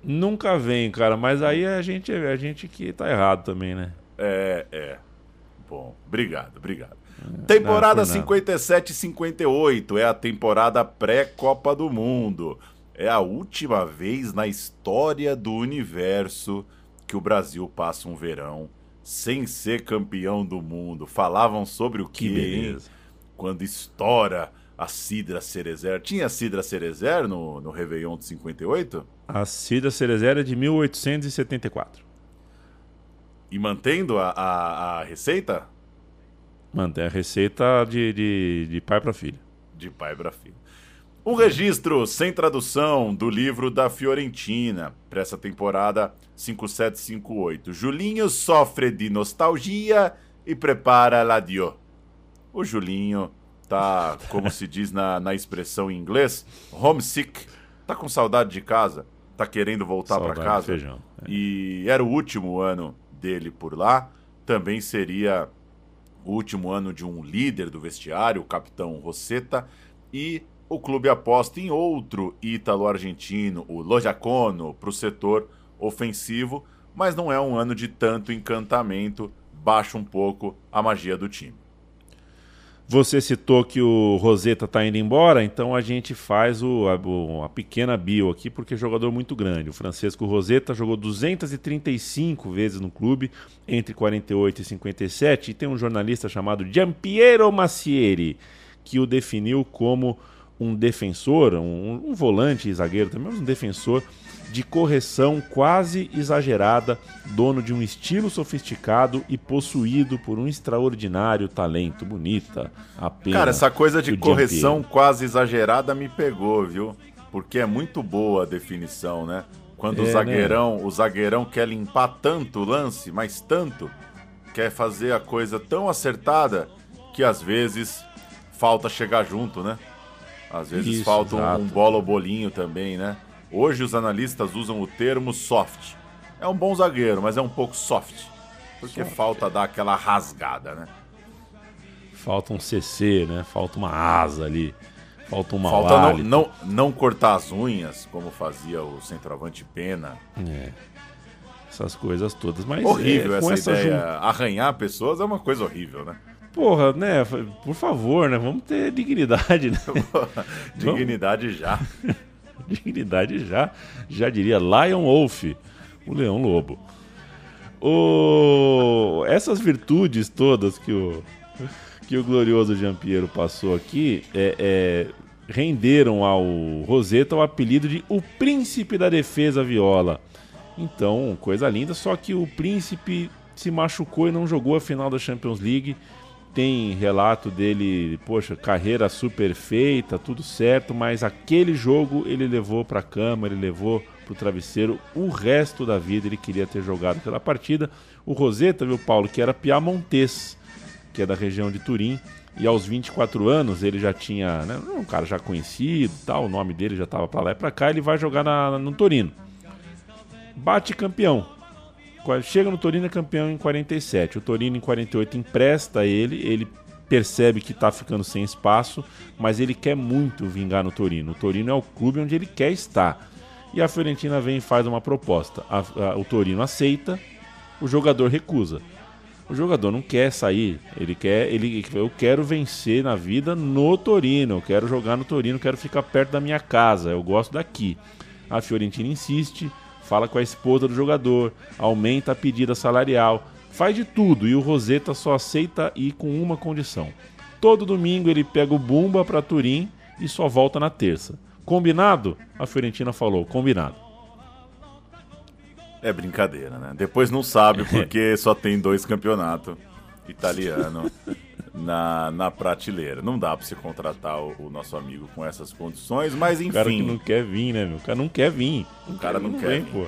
Nunca vem, cara, mas aí a gente, a gente que tá errado também, né? É, é. Bom, obrigado, obrigado. Temporada nada por nada. 57 e 58 é a temporada pré-Copa do Mundo. É a última vez na história do universo que o Brasil passa um verão sem ser campeão do mundo. Falavam sobre o Que beleza. Quando estoura a Cidra Cerezer. Tinha Cidra Cerezer no, no Réveillon de 58? A Cida Cerezera é de 1874. E mantendo a, a, a receita? Mantém a receita de, de, de pai pra filho. de pai para filho. Um registro sem tradução do livro da Fiorentina para essa temporada 5758. Julinho sofre de nostalgia e prepara l'adieu. O Julinho tá, como se diz na, na expressão em inglês, homesick. Tá com saudade de casa, tá querendo voltar para casa. feijão. É. E era o último ano dele por lá. Também seria o último ano de um líder do vestiário, o capitão Rosetta, e o clube aposta em outro ítalo-argentino, o Lojacono, para o setor ofensivo, mas não é um ano de tanto encantamento, baixa um pouco a magia do time. Você citou que o Roseta tá indo embora, então a gente faz o, a, a pequena bio aqui, porque é jogador muito grande. O Francisco Roseta jogou 235 vezes no clube, entre 48 e 57, e tem um jornalista chamado Giampiero Massieri, que o definiu como um defensor, um, um volante zagueiro também, mas um defensor de correção quase exagerada, dono de um estilo sofisticado e possuído por um extraordinário talento. Bonita a pena. Cara, essa coisa de correção quase exagerada me pegou, viu? Porque é muito boa a definição, né? Quando É, o né? zagueirão, o zagueirão quer limpar tanto o lance, mas tanto, quer fazer a coisa tão acertada que às vezes falta chegar junto, né? Às vezes Isso, falta um- um bola ou bolinho também, né? Hoje os analistas usam o termo soft. É um bom zagueiro, mas é um pouco soft. Porque falta dar aquela rasgada, né? Falta um CC, né? Falta uma asa ali. Falta uma Falta não, não, não cortar as unhas, como fazia o centroavante Pena. É. Essas coisas todas. Mas horrível é, com essa, essa ideia. jun- Arranhar pessoas é uma coisa horrível, né? Porra, né? Por favor, né? Vamos ter dignidade, né? Dignidade já. Dignidade já, já diria Lion Wolf, o leão lobo. O... Essas virtudes todas que o, que o glorioso Giampiero passou aqui é, é, renderam ao Rosetta o apelido de o príncipe da defesa viola. Então, coisa linda, só que o príncipe se machucou e não jogou a final da Champions League. Tem relato dele, poxa, carreira super feita, tudo certo, mas aquele jogo ele levou para a cama, ele levou para o travesseiro o resto da vida. Ele queria ter jogado aquela partida. O Rosetta, viu, Paulo, que era piamontes, que é da região de Turim, e aos 24 anos ele já tinha, né, um cara já conhecido, tal, o nome dele já estava para lá e para cá. Ele vai jogar na, no Torino. Bate campeão, Chega no Torino é campeão em 47. O Torino em 48 empresta ele, ele percebe que está ficando sem espaço, mas ele quer muito vingar no Torino. O Torino é o clube onde ele quer estar. E a Fiorentina vem e faz uma proposta. A- a- o Torino aceita, o jogador recusa. O jogador não quer sair, ele quer, ele, eu quero vencer na vida no Torino, eu quero jogar no Torino, quero ficar perto da minha casa, eu gosto daqui. A Fiorentina insiste, fala com a esposa do jogador, aumenta a pedida salarial, faz de tudo e o Rosetta só aceita ir com uma condição. Todo domingo ele pega o Bumba para Turim e só volta na terça. Combinado? A Fiorentina falou, combinado. É brincadeira, né? Depois não sabe porque só tem dois campeonatos italiano na, na prateleira. Não dá pra você contratar o, o nosso amigo com essas condições, mas O cara que enfim. não quer vir, né, meu? O cara não quer vir. O cara não quer vem, vir. pô.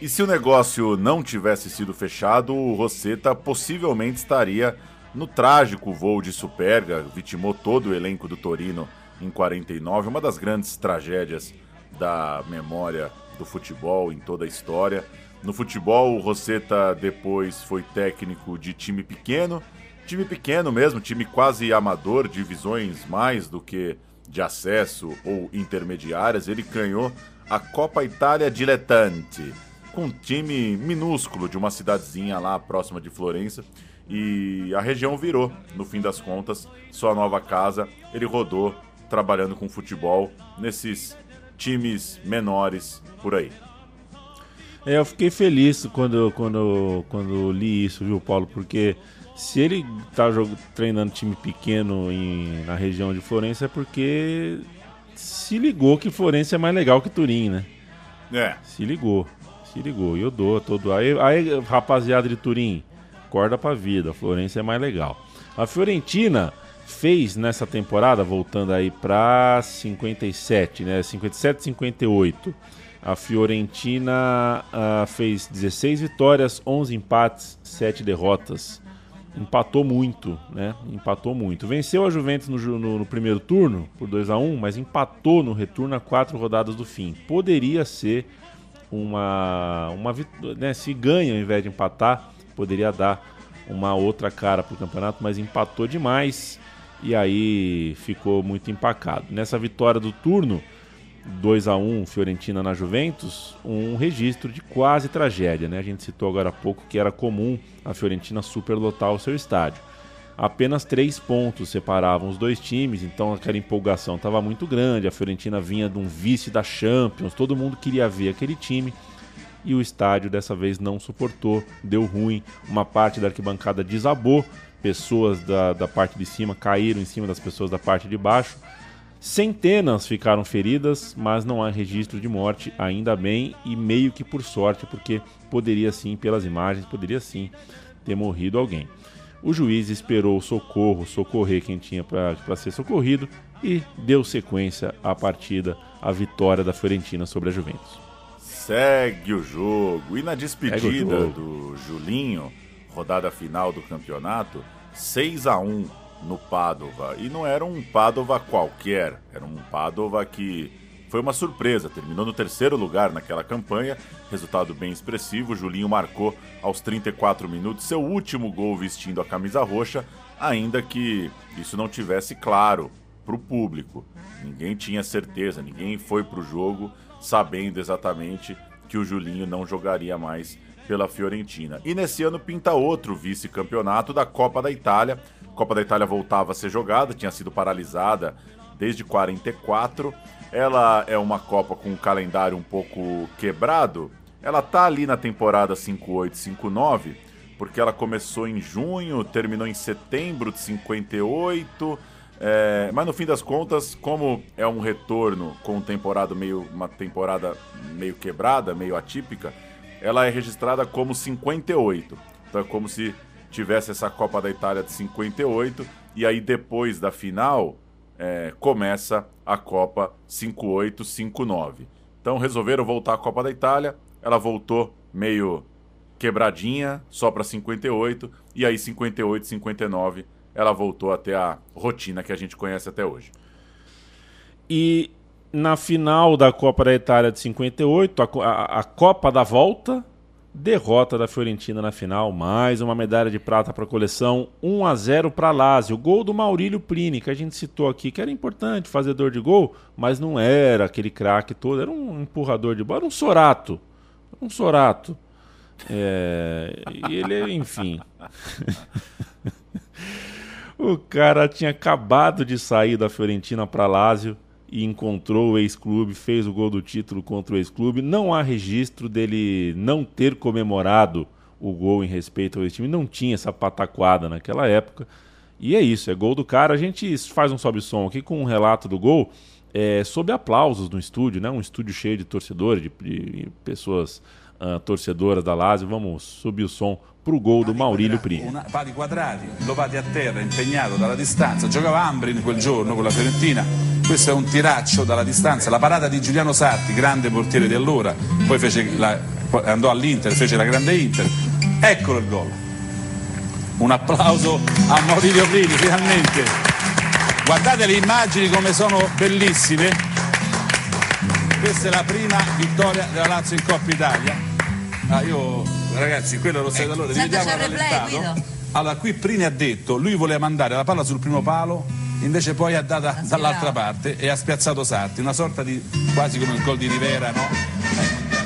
E se o negócio não tivesse sido fechado, o Rosetta possivelmente estaria no trágico voo de Superga, vitimou todo o elenco do Torino em 49, uma das grandes tragédias da memória do futebol em toda a história. No futebol, o Rosetta depois foi técnico de time pequeno, time pequeno mesmo, time quase amador, divisões mais do que de acesso ou intermediárias. Ele ganhou a Copa Itália Dilettante, com um time minúsculo de uma cidadezinha lá próxima de Florença. E a região virou, no fim das contas, sua nova casa. Ele rodou trabalhando com futebol nesses times menores por aí. É, eu fiquei feliz quando, quando, quando li isso, viu, Paulo? Porque se ele tá treinando time pequeno em, na região de Florença é porque se ligou que Florença é mais legal que Turim, né? É. Se ligou, se ligou. E eu dou todo. Aí, aí, rapaziada de Turim, acorda pra vida. Florença é mais legal. A Fiorentina fez nessa temporada, voltando aí pra 57, né? 57, 58 a Fiorentina uh, fez 16 vitórias, 11 empates, 7 derrotas. Empatou muito, né? Empatou muito. Venceu a Juventus no, no, no primeiro turno por 2 a 1 mas empatou no retorno a quatro rodadas do fim. Poderia ser uma. uma né? Se ganha ao invés de empatar, poderia dar uma outra cara para o campeonato, mas empatou demais e aí ficou muito empacado. Nessa vitória do turno, 2 a 1 Fiorentina na Juventus, um registro de quase tragédia. Né? A gente citou agora há pouco que era comum a Fiorentina superlotar o seu estádio. Apenas três pontos separavam os dois times, então aquela empolgação estava muito grande. A Fiorentina vinha de um vice da Champions, todo mundo queria ver aquele time e o estádio dessa vez não suportou, deu ruim. Uma parte da arquibancada desabou, pessoas da, da parte de cima caíram em cima das pessoas da parte de baixo Centenas ficaram feridas, mas não há registro de morte, ainda bem, e meio que por sorte, porque poderia sim, pelas imagens, poderia sim ter morrido alguém. O juiz esperou o socorro, socorrer quem tinha para ser socorrido e deu sequência à partida, à vitória da Fiorentina sobre a Juventus. Segue o jogo. E na despedida do Julinho, rodada final do campeonato, 6 a 1 no Padova. E não era um Padova qualquer, era um Padova que foi uma surpresa. Terminou no terceiro lugar naquela campanha, resultado bem expressivo. Julinho marcou aos 34 minutos seu último gol vestindo a camisa roxa, ainda que isso não tivesse claro para o público. Ninguém tinha certeza, ninguém foi para o jogo sabendo exatamente que o Julinho não jogaria mais pela Fiorentina. E nesse ano pinta outro vice-campeonato da Copa da Itália Copa da Itália voltava a ser jogada, tinha sido paralisada desde 44. Ela é uma Copa com um calendário um pouco quebrado. Ela tá ali na temporada 58, 59, porque ela começou em junho, terminou em setembro de 58. É, mas no fim das contas, como é um retorno com temporada meio, uma temporada meio quebrada, meio atípica, ela é registrada como 58. Então é como se tivesse essa Copa da Itália de 58 e aí depois da final é, começa a Copa 58-59. Então resolveram voltar à Copa da Itália, ela voltou meio quebradinha, só para 58, e aí 58, 59, ela voltou até a rotina que a gente conhece até hoje. E na final da Copa da Itália de 58, a, a, a Copa da Volta, Derrota da Fiorentina na final, mais uma medalha de prata para a coleção, 1 a 0 para Lazio. Gol do Maurílio Plini, que a gente citou aqui, que era importante, fazedor de gol, mas não era aquele craque todo, era um empurrador de bola, era um sorato. Um sorato. É, e ele, enfim. o cara tinha acabado de sair da Fiorentina para Lazio e encontrou o ex-clube, fez o gol do título contra o ex-clube. Não há registro dele não ter comemorado o gol em respeito ao ex-time. Não tinha essa pataquada naquela época. E é isso, é gol do cara. A gente faz um sobe-som aqui com um relato do gol é, sob aplausos no estúdio, né? Um estúdio cheio de torcedores, de, de pessoas uh, torcedoras da Lazio. Vamos subir o som pro gol do Maurílio Primi. Una, pali quadrati, Lovati a terra, impegnato dalla distanza. Giocava Ambrin quel giorno con la Fiorentina. Questo è un tiraccio dalla distanza. La parata di Giuliano Sarti, grande portiere di allora, poi la, andò all'Inter, fece la grande Inter. Eccolo il gol. Un applauso a Maurizio Primi, finalmente. Guardate le immagini come sono bellissime. Questa è la prima vittoria della Lazio in Coppa Italia. Ah, io, ragazzi, quello lo stadio allora, rivediamo il rallentato. Allora, qui Prini ha detto, lui voleva mandare la palla sul primo palo, invece poi ha data dall'altra parte e ha spiazzato Sarti, una sorta di quasi come il gol di Rivera, no? Eh.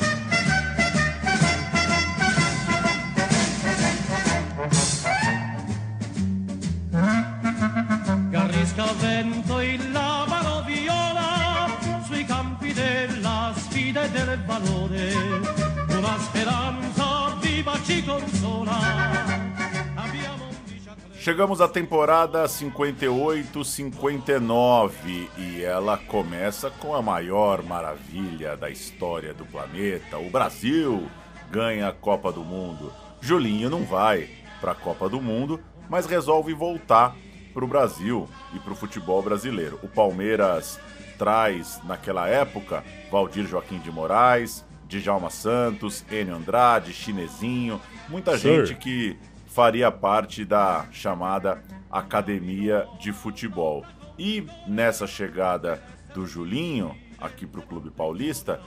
Chegamos à temporada 58-59 e ela começa com a maior maravilha da história do planeta. O Brasil ganha a Copa do Mundo. Julinho não vai para a Copa do Mundo, mas resolve voltar para o Brasil e para o futebol brasileiro. O Palmeiras traz, naquela época, Valdir Joaquim de Moraes, Djalma Santos, Enio Andrade, Chinesinho, muita Sir. gente que faria parte da chamada Academia de Futebol. E nessa chegada do Julinho aqui para o Clube Paulista,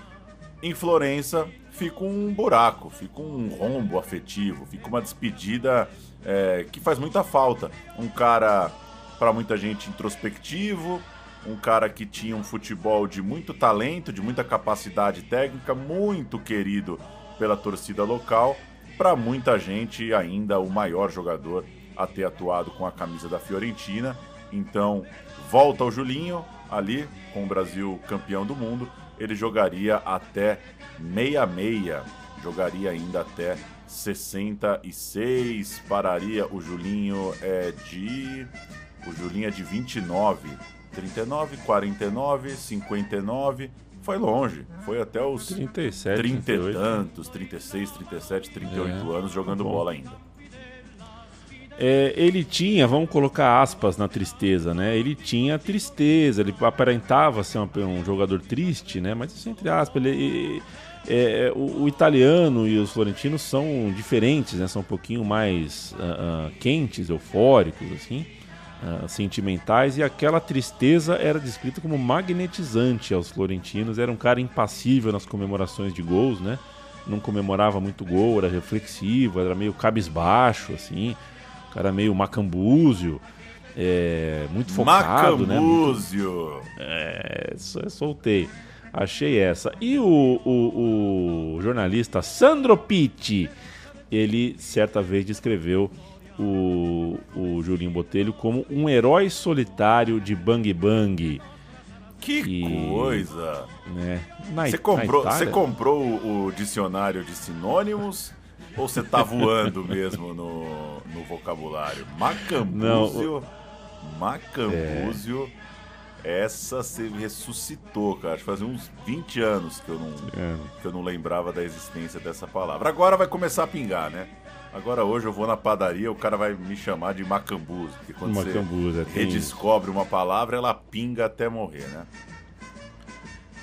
em Florença fica um buraco, fica um rombo afetivo, fica uma despedida é, que faz muita falta. Um cara, para muita gente, introspectivo, um cara que tinha um futebol de muito talento, de muita capacidade técnica, muito querido pela torcida local. Para muita gente, ainda o maior jogador a ter atuado com a camisa da Fiorentina. Então, volta ao Julinho, ali, com o Brasil campeão do mundo. Ele jogaria até 66, jogaria ainda até 66, pararia. O Julinho é de. O Julinho é de 29, 39, 49, 59. Foi longe, foi até os 37, 30 e 38. tantos, 36, 37, 38 É, anos jogando tá bom. bola ainda. É, ele tinha, vamos colocar aspas na tristeza, né? Ele tinha tristeza, ele aparentava ser um, um jogador triste, né? Mas isso entre aspas, ele, e- é, o, o italiano e os florentinos são diferentes, né? São um pouquinho mais ah, ah, quentes, eufóricos, assim, ah, sentimentais. E aquela tristeza era descrita como magnetizante aos florentinos. Era um cara impassível nas comemorações de gols, né? Não comemorava muito gol, era reflexivo, era meio cabisbaixo, assim. O cara meio macambúzio, é, muito focado, né? Muito- Macambúzio! é, so- soltei. Achei essa. E o, o- o jornalista Sandro Pitti, ele certa vez descreveu o, o Julinho Botelho como um herói solitário de Bang Bang. Que E- coisa! Né? Na Você comprou, você comprou o, o dicionário de sinônimos ou você tá voando mesmo no, no vocabulário? Macambúzio. Macambúzio. Essa você me ressuscitou, cara. Acho que fazia uns 20 anos que eu, não, É. que eu não lembrava da existência dessa palavra. Agora vai começar a pingar, né? Agora hoje eu vou na padaria, o cara vai me chamar de macambúzio. Porque quando Macambúzio, é, você tem redescobre uma palavra, ela pinga até morrer, né?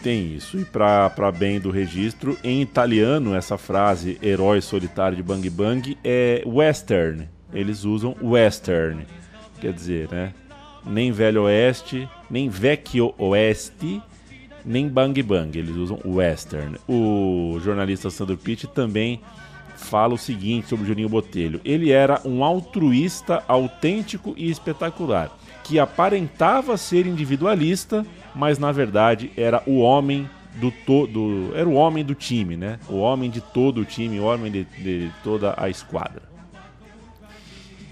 Tem isso. E pra, pra bem do registro, em italiano, essa frase herói solitário de Bang Bang é western. Eles usam western. Quer dizer, né? Nem Velho Oeste, nem Vecchio Oeste, nem Bang Bang. Eles usam western. O jornalista Sandro Pitt também fala o seguinte sobre o Juninho Botelho. Ele era um altruísta autêntico e espetacular, que aparentava ser individualista, mas na verdade era o homem do todo, era o homem do time, né? O homem de todo o time, o homem de, de toda a esquadra.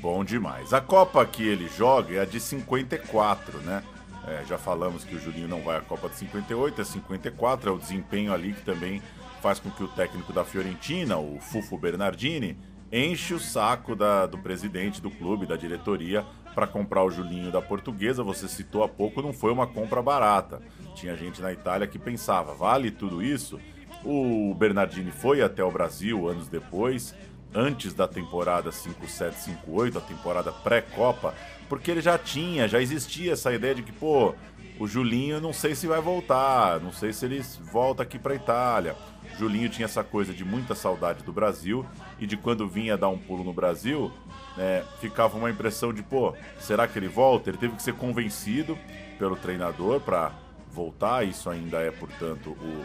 Bom demais. A Copa que ele joga é a de 54, né? É, já falamos que o Julinho não vai à Copa de 58, é 54, é o desempenho ali que também faz com que o técnico da Fiorentina, o Fufo Bernardini, enche o saco da, do presidente do clube, da diretoria, para comprar o Julinho da Portuguesa. Você citou há pouco, não foi uma compra barata. Tinha gente na Itália que pensava, vale tudo isso? O Bernardini foi até o Brasil anos depois, antes da temporada 57-58, a temporada pré-Copa, porque ele já tinha, já existia essa ideia de que, pô, o Julinho não sei se vai voltar, não sei se ele volta aqui para Itália. Julinho tinha essa coisa de muita saudade do Brasil e de quando vinha dar um pulo no Brasil, né, ficava uma impressão de, pô, será que ele volta? Ele teve que ser convencido pelo treinador para voltar. Isso ainda é, portanto, o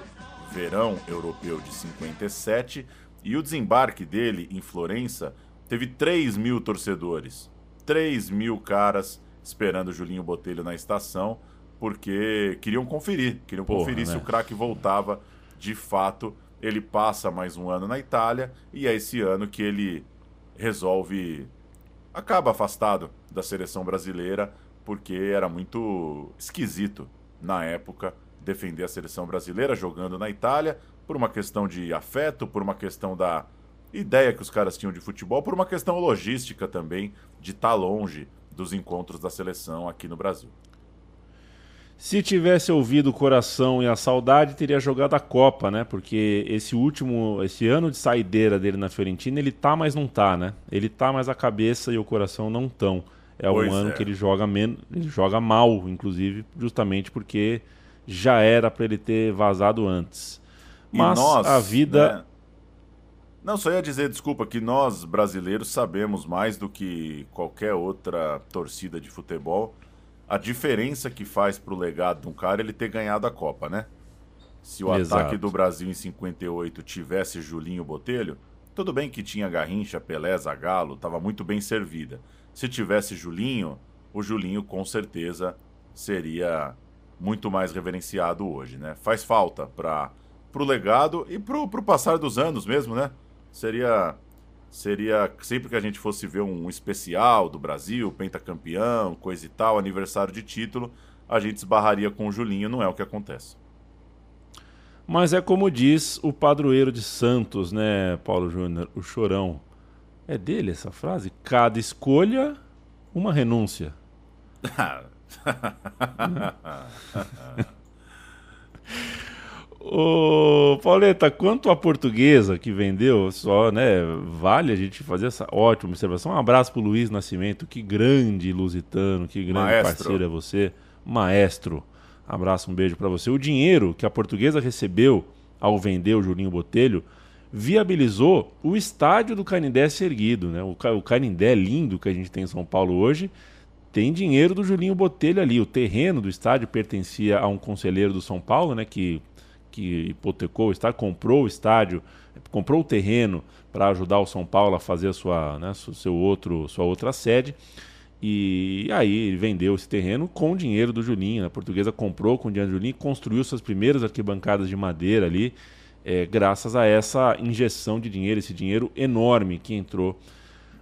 verão europeu de 57. E o desembarque dele em Florença teve 3 mil torcedores. 3 mil caras esperando o Julinho Botelho na estação, porque queriam conferir, queriam Porra, conferir né? se o craque voltava de fato. Ele passa mais um ano na Itália e é esse ano que ele resolve acaba afastado da seleção brasileira porque era muito esquisito na época defender a seleção brasileira jogando na Itália por uma questão de afeto, por uma questão da ideia que os caras tinham de futebol, por uma questão logística também de estar tá longe dos encontros da seleção aqui no Brasil. Se tivesse ouvido o coração e a saudade, teria jogado a Copa, né? Porque esse último, esse ano de saideira dele na Fiorentina, ele tá, mas não tá, né? Ele tá, mas a cabeça e o coração não estão. É pois um ano é. que ele joga menos, ele joga mal, inclusive, justamente porque já era para ele ter vazado antes. Mas nós, a vida né? Não, só ia dizer, desculpa, que nós brasileiros sabemos mais do que qualquer outra torcida de futebol a diferença que faz pro legado de um cara ele ter ganhado a Copa, né? Se o Exato. ataque do Brasil em 58 tivesse Julinho Botelho, tudo bem que tinha Garrincha, Pelé, Zagallo, tava muito bem servida. Se tivesse Julinho, o Julinho com certeza seria muito mais reverenciado hoje, né? Faz falta para pro legado e pro, pro passar dos anos mesmo, né? Seria seria sempre que a gente fosse ver um especial do Brasil, pentacampeão, coisa e tal, aniversário de título, a gente esbarraria com o Julinho, não é o que acontece. Mas é como diz o padroeiro de Santos, né, Paulo Júnior, o chorão. É dele essa frase? Cada escolha, uma renúncia. Ô, Pauleta, quanto a portuguesa que vendeu, só, né, vale a gente fazer essa ótima observação. Um abraço pro Luiz Nascimento, que grande lusitano, que grande Maestro. parceiro é você. Maestro, abraço, um beijo para você. O dinheiro que a portuguesa recebeu ao vender o Julinho Botelho viabilizou o estádio do Canindé ser erguido, né? O, o Canindé lindo que a gente tem em São Paulo hoje tem dinheiro do Julinho Botelho ali. O terreno do estádio pertencia a um conselheiro do São Paulo, né, que que hipotecou o estádio, comprou o estádio, comprou o terreno para ajudar o São Paulo a fazer a sua, né, seu outro, sua outra sede. E aí ele vendeu esse terreno com o dinheiro do Julinho. A portuguesa comprou com o dinheiro do Julinho, construiu suas primeiras arquibancadas de madeira ali, é, graças a essa injeção de dinheiro, esse dinheiro enorme que entrou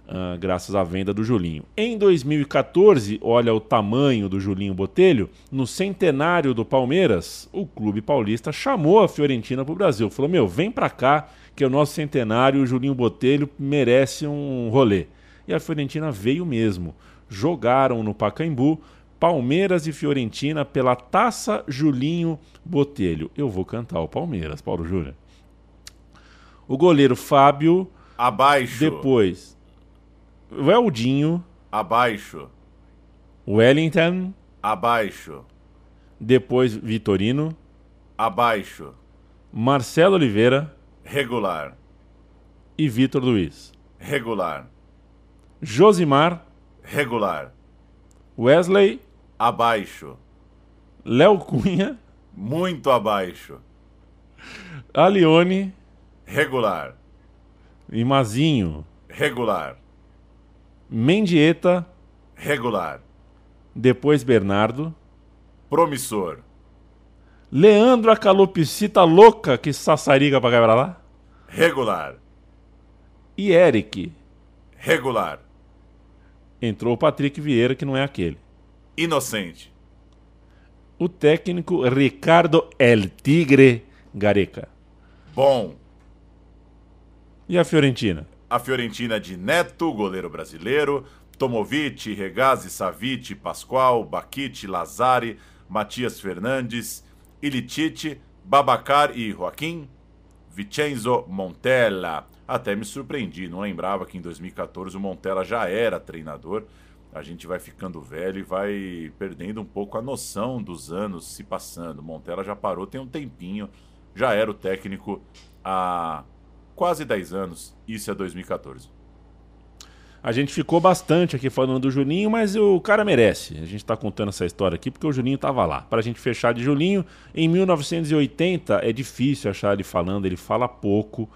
Uh, graças à venda do Julinho. Em 2014, olha o tamanho do Julinho Botelho, no centenário do Palmeiras, o clube paulista chamou a Fiorentina para o Brasil. Falou: Meu, vem para cá, que é o nosso centenário, o Julinho Botelho merece um rolê. E a Fiorentina veio mesmo. Jogaram no Pacaembu, Palmeiras e Fiorentina pela taça Julinho Botelho. Eu vou cantar o Palmeiras, Paulo Júnior. O goleiro Fábio. Abaixo. Depois. Weldinho. Abaixo. Wellington. Abaixo. Depois Vitorino. Abaixo. Marcelo Oliveira. Regular. E Vitor Luiz. Regular. Josimar. Regular. Wesley. Abaixo. Léo Cunha. Muito abaixo. Alione. Regular. E Mazinho. Regular. Mendieta. Regular. Depois Bernardo. Promissor. Leandro a calopsita louca que sassariga pra cá pra lá. Regular. E Eric. Regular. Entrou o Patrick Vieira, que não é aquele. Inocente. O técnico Ricardo El Tigre Gareca. Bom. E a Fiorentina? A Fiorentina de Neto, goleiro brasileiro, Tomovic, Regazzi, Savic, Pascoal, Baquite, Lazari, Matias Fernandes, Ilicic, Babacar e Joaquim, Vicenzo Montella. Até me surpreendi, não lembrava que em 2014 o Montella já era treinador. A gente vai ficando velho e vai perdendo um pouco a noção dos anos se passando. Montella já parou tem um tempinho, já era o técnico há quase 10 anos, isso é 2014. A gente ficou bastante aqui falando do Juninho, mas o cara merece. A gente está contando essa história aqui porque o Juninho estava lá. Para a gente fechar de Juninho, em 1980 é difícil achar ele falando, ele fala pouco.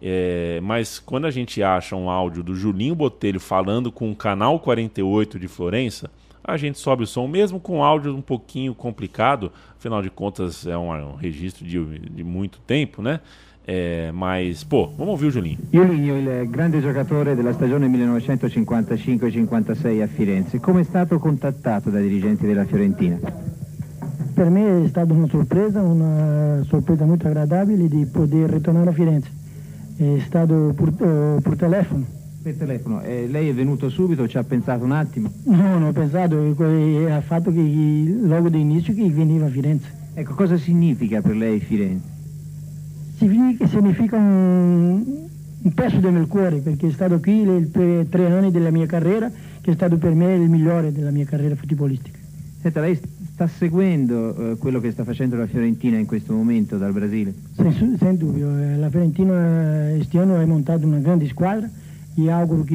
É, mas quando a gente acha um áudio do Julinho Botelho falando com o canal 48 de Florença, a gente sobe o som, mesmo com áudio um pouquinho complicado, afinal de contas é um, é um registro de, de muito tempo, né? É, mas, pô, vamos ouvir o Julinho. Julinho, il grande giocatore della stagione 1955-56 a Firenze, come è stato contattato dai dirigenti della Fiorentina? Per me è stata una sorpresa, una sorpresa molto agradabile di poter ritornare a Firenze. È stato per, uh, per telefono. Per telefono, eh, lei è venuto subito, ci ha pensato un attimo? No, non ho pensato, ha fatto che il logo di inizio che veniva a Firenze. Ecco, cosa significa per lei Firenze? Significa un, un pezzo del mio cuore perché è stato qui per tre anni della mia carriera che è stato per me il migliore della mia carriera futbolistica. Senta, lei sta seguendo uh, quello che sta facendo la Fiorentina in questo momento dal Brasile? Sen, sen dubbio, eh, la Fiorentina quest'anno ha montato una grande squadra e auguro che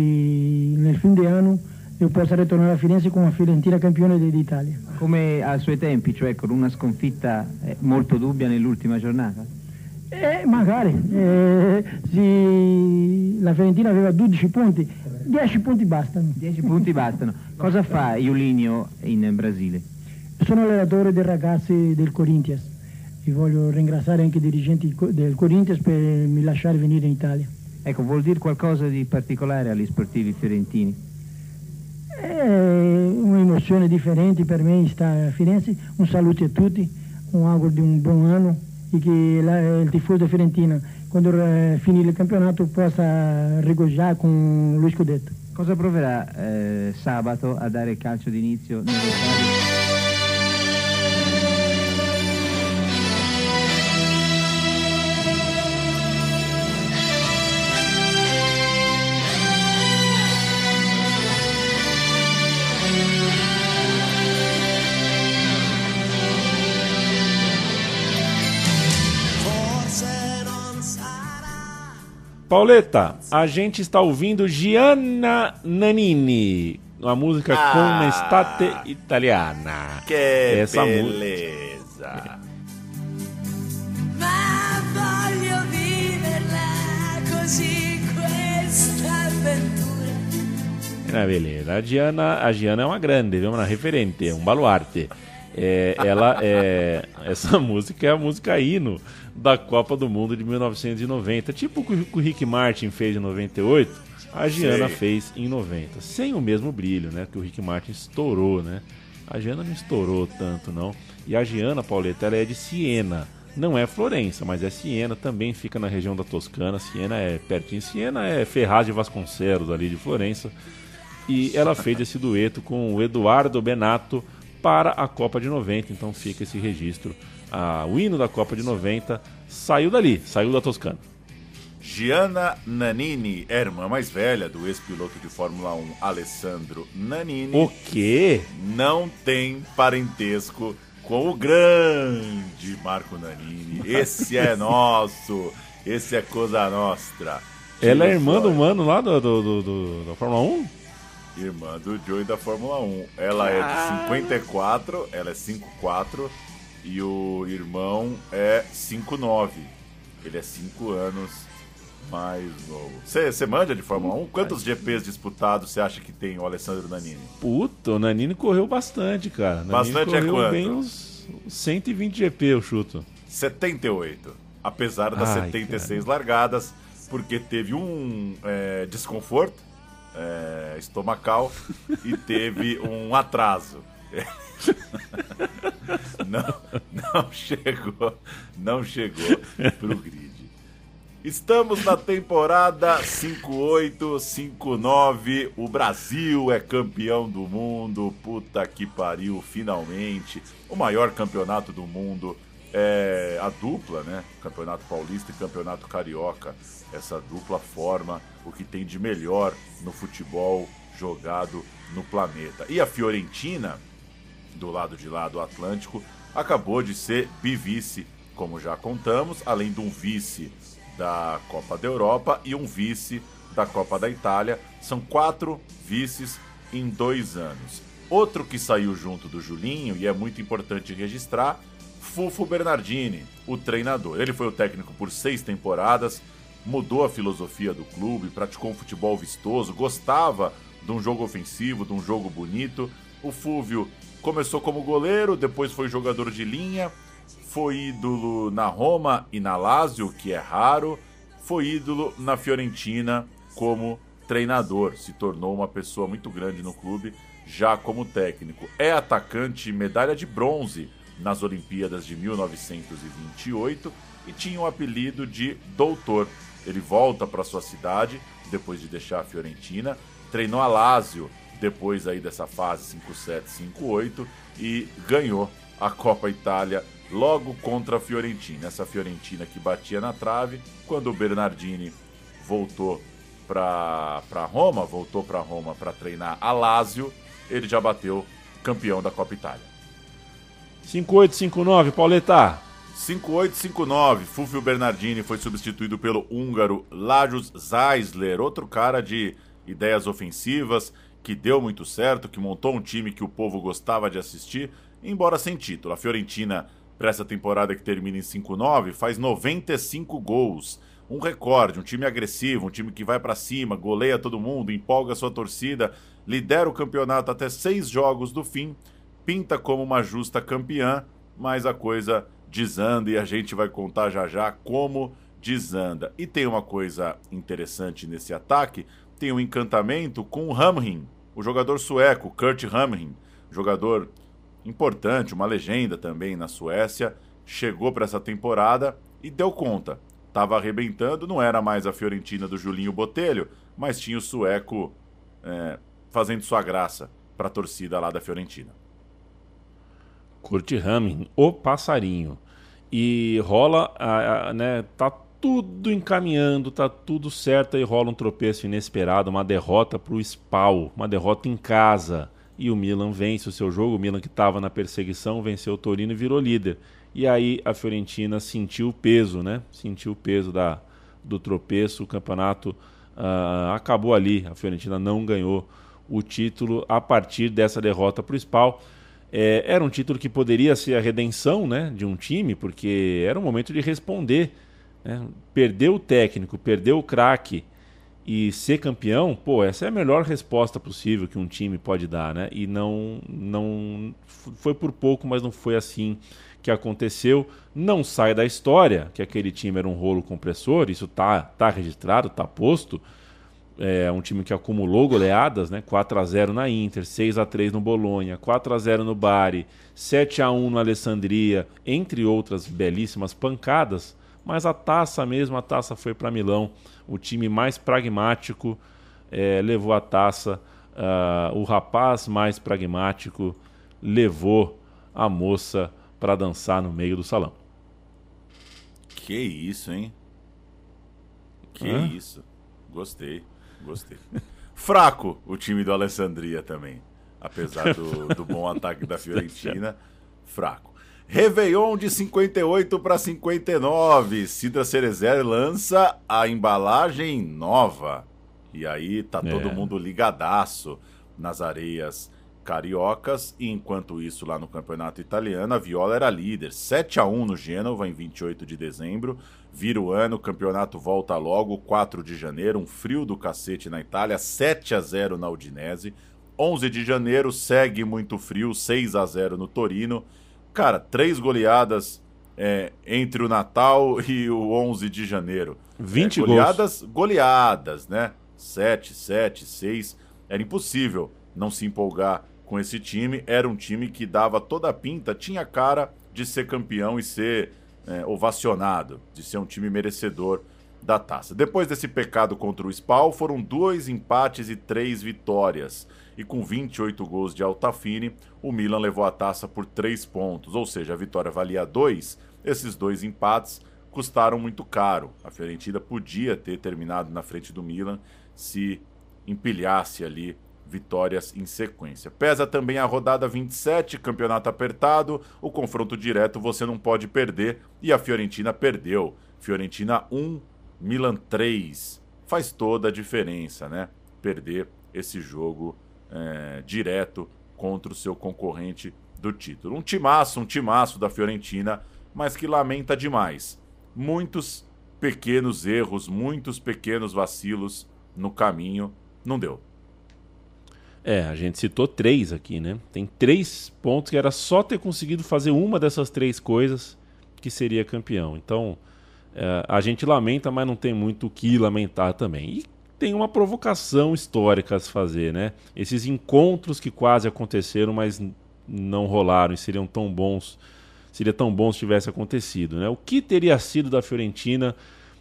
nel fine di anno io possa ritornare a Firenze con una Fiorentina campione d'Italia. Come ai suoi tempi, cioè con una sconfitta eh, molto dubbia nell'ultima giornata? Eh, magari, eh, sì, la Fiorentina aveva 12 punti, 10 punti bastano. 10 punti bastano. Cosa fa Iulinio in Brasile? Sono allenatore dei ragazzi del Corinthians e voglio ringraziare anche i dirigenti del Corinthians per mi lasciare venire in Italia. Ecco, vuol dire qualcosa di particolare agli sportivi fiorentini? È un'emozione differente per me stare a Firenze. Un saluto a tutti, un auguro di un buon anno e che la, il tifoso Fiorentina, quando eh, finire il campionato, possa regoggiare con lo scudetto. Cosa proverà eh, sabato a dare calcio d'inizio nello stadio? Pauleta, a gente está ouvindo Gianna Nannini, uma música Ah. com estate italiana. Que Essa beleza! Ma voglio viverla così questa avventura. Beleza. A Gianna, a Gianna é uma grande, viu? uma referente, um baluarte. É, ela é. Essa música é a música hino da Copa do Mundo de 1990. Tipo o que o Rick Martin fez em 98, a Gianna Sei. fez em 90. Sem o mesmo brilho, né? Que o Rick Martin estourou, né? A Gianna não estourou tanto, não. E a Gianna, Pauleta, ela é de Siena. Não é Florença, mas é Siena, também fica na região da Toscana. Siena é pertinho. Siena é Ferraz de Vasconcelos, ali de Florença. E ela fez esse dueto com o Eduardo Benato para a Copa de 90. Então fica esse registro. Ah, o hino da Copa de 90 saiu dali, saiu da Toscana. Gianna Nannini é a irmã mais velha do ex-piloto de Fórmula 1 Alessandro Nannini. O quê? Não tem parentesco com o grande Marco Nannini. Esse é nosso. Esse é coisa nostra. Ela é irmã do mano lá do, do, do- do- da Fórmula 1? Irmã do Joey da Fórmula 1. Ela é de 54, ela é 54 e o irmão é 59. Ele é 5 anos mais novo. Você manja de Fórmula 1? Quantos GPs disputados você acha que tem o Alessandro Nannini? Puta, o Nanini correu bastante, cara. Nanini Bastante é correu quanto? bem uns 120 GP, eu chuto. 78. Apesar das Ai, 76 largadas, porque teve um é, desconforto é, estomacal e teve um atraso. Não, não chegou, não chegou pro grid. Estamos na temporada 58, 59. O Brasil é campeão do mundo. Puta que pariu, finalmente. O maior campeonato do mundo é a dupla, né? Campeonato Paulista e Campeonato Carioca. Essa dupla forma o que tem de melhor no futebol jogado no planeta. E a Fiorentina, do lado de lá do Atlântico, acabou de ser bivice, como já contamos, além de um vice da Copa da Europa e um vice da Copa da Itália. São quatro vices em dois anos. Outro que saiu junto do Julinho, e é muito importante registrar, Fufo Bernardini, o treinador. Ele foi o técnico por seis temporadas, mudou a filosofia do clube, praticou um futebol vistoso, gostava de um jogo ofensivo, de um jogo bonito. O Fúvio começou como goleiro, depois foi jogador de linha, foi ídolo na Roma e na Lazio, que é raro, foi ídolo na Fiorentina como treinador, se tornou uma pessoa muito grande no clube já como técnico. É atacante medalha de bronze nas Olimpíadas de 1928 e tinha o apelido de Doutor. Ele volta para sua cidade depois de deixar a Fiorentina, treinou a Lazio depois aí dessa fase 5-7-5-8 e ganhou a Copa Itália logo contra a Fiorentina. Essa Fiorentina que batia na trave quando o Bernardini voltou para Roma, voltou para Roma para treinar a Lazio, ele já bateu campeão da Copa Itália. 5859, Pauleta. 5859, Fulvio Bernardini foi substituído pelo húngaro Lajos Zeisler, outro cara de ideias ofensivas, que deu muito certo, que montou um time que o povo gostava de assistir, embora sem título. A Fiorentina, para essa temporada que termina em 5-9, faz 95 gols. Um recorde, um time agressivo, um time que vai para cima, goleia todo mundo, empolga sua torcida, lidera o campeonato até seis jogos do fim, pinta como uma justa campeã, mas a coisa desanda e a gente vai contar já já como desanda. E tem uma coisa interessante nesse ataque, tem um encantamento com o Hamrin, o jogador sueco, Kurt Hamrin, jogador importante, uma legenda também na Suécia, chegou para essa temporada e deu conta. Tava arrebentando, não era mais a Fiorentina do Julinho Botelho, mas tinha o sueco é, fazendo sua graça para a torcida lá da Fiorentina. Kurt Hamming, o passarinho. E rola, a, a, né, tá tudo encaminhando, tá tudo certo e rola um tropeço inesperado, uma derrota para o Spal, uma derrota em casa. E o Milan vence o seu jogo, o Milan que estava na perseguição venceu o Torino e virou líder. E aí a Fiorentina sentiu o peso, né? Sentiu o peso da, do tropeço, o campeonato uh, acabou ali. A Fiorentina não ganhou o título a partir dessa derrota para o Spal. É, era um título que poderia ser a redenção né, de um time, porque era o momento de responder. Né? Perder o técnico, perder o craque e ser campeão, pô, essa é a melhor resposta possível que um time pode dar, né? E não, não foi por pouco, mas não foi assim que aconteceu. Não sai da história que aquele time era um rolo compressor, isso tá, tá registrado, tá posto é um time que acumulou goleadas, né? 4 a 0 na Inter, 6 a 3 no Bolonha, 4 a 0 no Bari, 7 a 1 no Alessandria, entre outras belíssimas pancadas, mas a taça mesmo, a taça foi para Milão, o time mais pragmático é, levou a taça, uh, o rapaz mais pragmático levou a moça para dançar no meio do salão. Que isso, hein? Que Hã? isso. Gostei. Gostei. Fraco o time do Alessandria também. Apesar do, do bom ataque da Fiorentina, fraco. Réveillon de 58 para 59. Cidra Cerezer lança a embalagem nova. E aí tá todo é. mundo ligadaço nas areias cariocas. E enquanto isso, lá no campeonato italiano, a Viola era líder. 7 a 1 no Gênova em 28 de dezembro. Vira o ano, o campeonato volta logo, 4 de janeiro, um frio do cacete na Itália, 7 a 0 na Udinese. 11 de janeiro, segue muito frio, 6 a 0 no Torino. Cara, três goleadas é, entre o Natal e o 11 de janeiro. 20 é, goleadas, gols. goleadas, né? 7, 7, 6. Era impossível não se empolgar com esse time. Era um time que dava toda a pinta, tinha cara de ser campeão e ser é, ovacionado, de ser um time merecedor da taça. Depois desse pecado contra o Spal, foram dois empates e três vitórias. E com 28 gols de Altafine, o Milan levou a taça por três pontos, ou seja, a vitória valia dois. Esses dois empates custaram muito caro. A Fiorentina podia ter terminado na frente do Milan se empilhasse ali vitórias em sequência. Pesa também a rodada 27, campeonato apertado, o confronto direto você não pode perder e a Fiorentina perdeu. Fiorentina 1, Milan 3. Faz toda a diferença, né? Perder esse jogo é, direto contra o seu concorrente do título. Um timaço, um timaço da Fiorentina, mas que lamenta demais. Muitos pequenos erros, muitos pequenos vacilos no caminho. Não deu. É, a gente citou três aqui, né? Tem três pontos que era só ter conseguido fazer uma dessas três coisas que seria campeão. Então, é, a gente lamenta, mas não tem muito o que lamentar também. E tem uma provocação histórica a se fazer, né? Esses encontros que quase aconteceram, mas não rolaram e seriam tão bons, seria tão bom se tivesse acontecido, né? O que teria sido da Fiorentina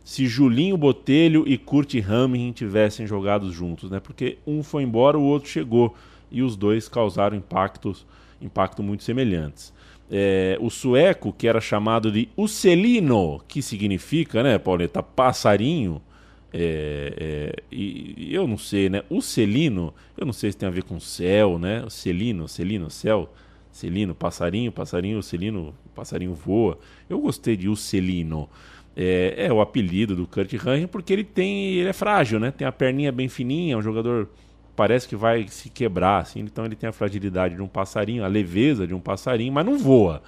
se Julinho Botelho e Kurt Hamrin tivessem jogado juntos, né? Porque um foi embora, o outro chegou e os dois causaram impactos, impacto muito semelhantes. É, o sueco, que era chamado de Ucelino, que significa, né, Pauleta, passarinho, é, é, e, eu não sei, né? O Celino, eu não sei se tem a ver com céu, né? O Celino, Celino, céu, Celino, passarinho, passarinho, Celino, passarinho voa. Eu gostei de O Celino. É, é, o apelido do Kurt Rangel porque ele tem, ele é frágil, né? Tem a perninha bem fininha, é um jogador parece que vai se quebrar, assim. Então ele tem a fragilidade de um passarinho, a leveza de um passarinho, mas não voa.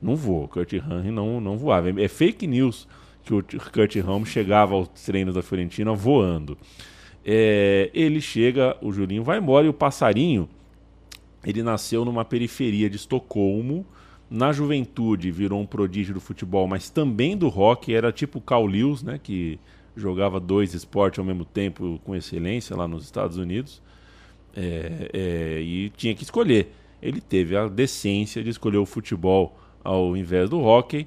Não voa. Kurt Rangel não, não voava. É fake news que o Kurt Ramos chegava aos treinos da Fiorentina voando. É, ele chega, o Julinho vai embora e o passarinho, ele nasceu numa periferia de Estocolmo. Na juventude virou um prodígio do futebol, mas também do rock. Era tipo Carl Lewis, né, que jogava dois esportes ao mesmo tempo com excelência lá nos Estados Unidos. É, é, e tinha que escolher. Ele teve a decência de escolher o futebol ao invés do hockey.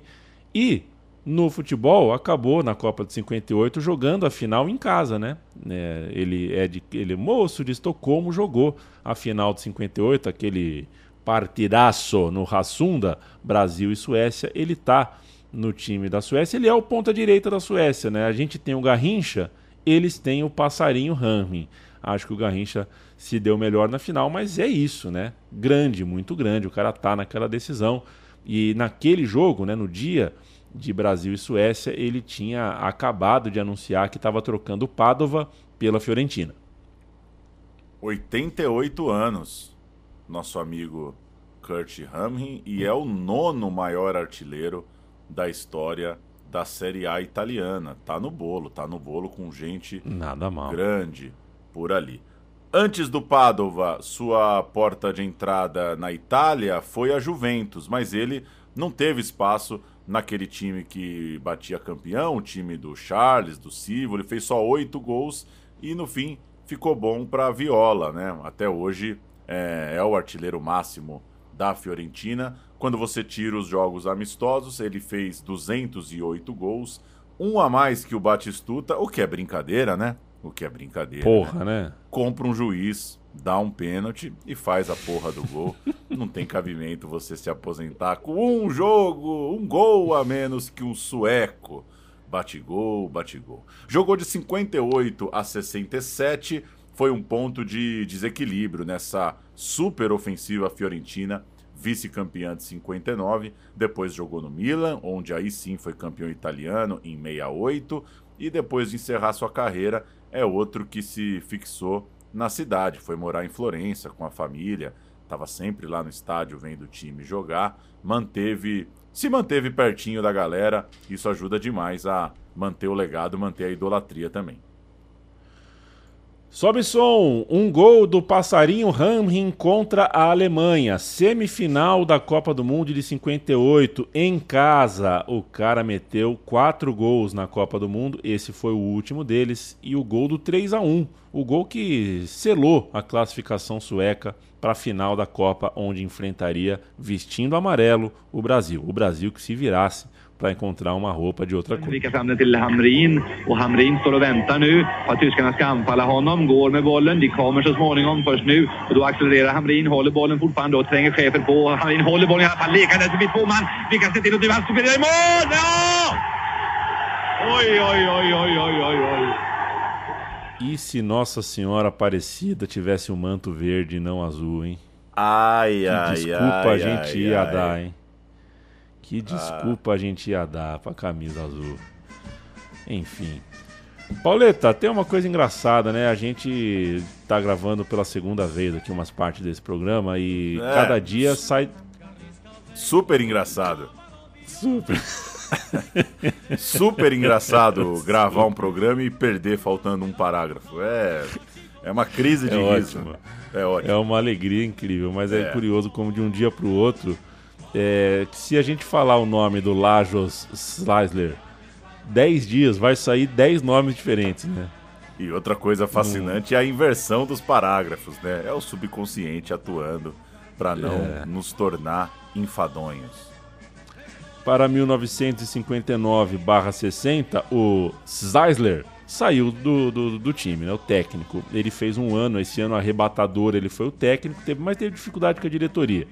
E no futebol, acabou na Copa de 58 jogando a final em casa, né? É, ele, é de, ele é moço de Estocolmo, jogou a final de 58, aquele partidaço no Rassunda, Brasil e Suécia. Ele tá no time da Suécia, ele é o ponta direita da Suécia, né? A gente tem o Garrincha, eles têm o passarinho Ramin. Acho que o Garrincha se deu melhor na final, mas é isso, né? Grande, muito grande. O cara tá naquela decisão. E naquele jogo, né, no dia de Brasil e Suécia, ele tinha acabado de anunciar que estava trocando Padova pela Fiorentina. 88 anos, nosso amigo Kurt Hamrin, e é o nono maior artilheiro da história da Série A italiana. Tá no bolo, tá no bolo com gente Nada mal. grande por ali. Antes do Padova, sua porta de entrada na Itália foi a Juventus, mas ele não teve espaço naquele time que batia campeão, o time do Charles, do Silva, ele fez só oito gols e no fim ficou bom para Viola, né? Até hoje é, é, o artilheiro máximo da Fiorentina. Quando você tira os jogos amistosos, ele fez 208 gols, um a mais que o Batistuta, o que é brincadeira, né? O que é brincadeira. Porra, né? né? Compra um juiz, dá um pênalti e faz a porra do gol. Não tem cabimento você se aposentar com um jogo, um gol a menos que um sueco. Bate gol, bate gol. Jogou de 58 a 67, foi um ponto de desequilíbrio nessa super ofensiva fiorentina, vice-campeã de 59. Depois jogou no Milan, onde aí sim foi campeão italiano em 68. E depois de encerrar sua carreira, é outro que se fixou na cidade, foi morar em Florença com a família, estava sempre lá no estádio vendo o time jogar, manteve, se manteve pertinho da galera, isso ajuda demais a manter o legado, manter a idolatria também. Sobe som, um gol do passarinho Hamrin contra a Alemanha, semifinal da Copa do Mundo de 58, em casa. O cara meteu quatro gols na Copa do Mundo, esse foi o último deles, e o gol do 3 a 1 o gol que selou a classificação sueca para a final da Copa, onde enfrentaria, vestindo amarelo, o Brasil. O Brasil que se virasse para encontrar uma roupa de outra cor. Skickar fram den till Hamrin och Hamrin står och väntar nu på att tyskarna ska anfalla honom. Går med bollen. De kommer så småningom först nu. Och då accelererar Hamrin, håller bollen fortfarande och tränger chefen på. Hamrin håller bollen i alla fall. Lekandes förbi två man. Lyckas se till att driva hans i mål! Ja! Oj, oj, oj, oj, oj, oj, oj. E se Nossa Senhora Aparecida tivesse um manto verde e não azul, hein? Ai, Que ai, desculpa ai, a gente ai, ia ai. Dar, hein? Que desculpa a gente ia dar pra camisa azul. Enfim. Pauleta, tem uma coisa engraçada, né? A gente tá gravando pela segunda vez aqui umas partes desse programa e É. cada dia sai Super engraçado. super. Super engraçado gravar um programa e perder faltando um parágrafo. É, é uma crise de É riso. ótimo. É ótimo. É uma alegria incrível, mas é, É. curioso como de um dia pro outro, é, se a gente falar o nome do Lajos Slisler, 10 dias vai sair 10 nomes diferentes, né? E outra coisa fascinante é a inversão dos parágrafos, né? É o subconsciente atuando para não É. nos tornar enfadonhos. Para 1959-60, o Zeisler saiu do, do, do time, né? O técnico. Ele fez um ano, esse ano arrebatador, ele foi o técnico, teve, mas teve dificuldade com a diretoria.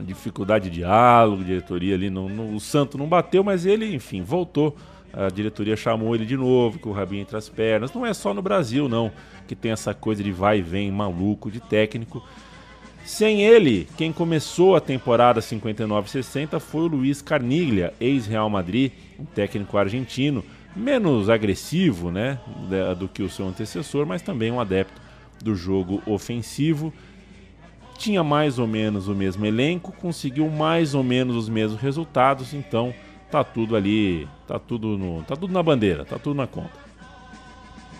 Dificuldade de diálogo, diretoria ali, não, não- o Santo não bateu, mas ele, enfim, voltou. A diretoria chamou ele de novo, com o rabinho entre as pernas. Não é só no Brasil, não, que tem essa coisa de vai e vem maluco de técnico. Sem ele, quem começou a temporada 59-60 foi o Luiz Carniglia, ex-Real Madrid, um técnico argentino, menos agressivo né, do que o seu antecessor, mas também um adepto do jogo ofensivo. Tinha mais ou menos o mesmo elenco, conseguiu mais ou menos os mesmos resultados, então tá tudo ali, tá tudo no, tá tudo na bandeira, tá tudo na conta.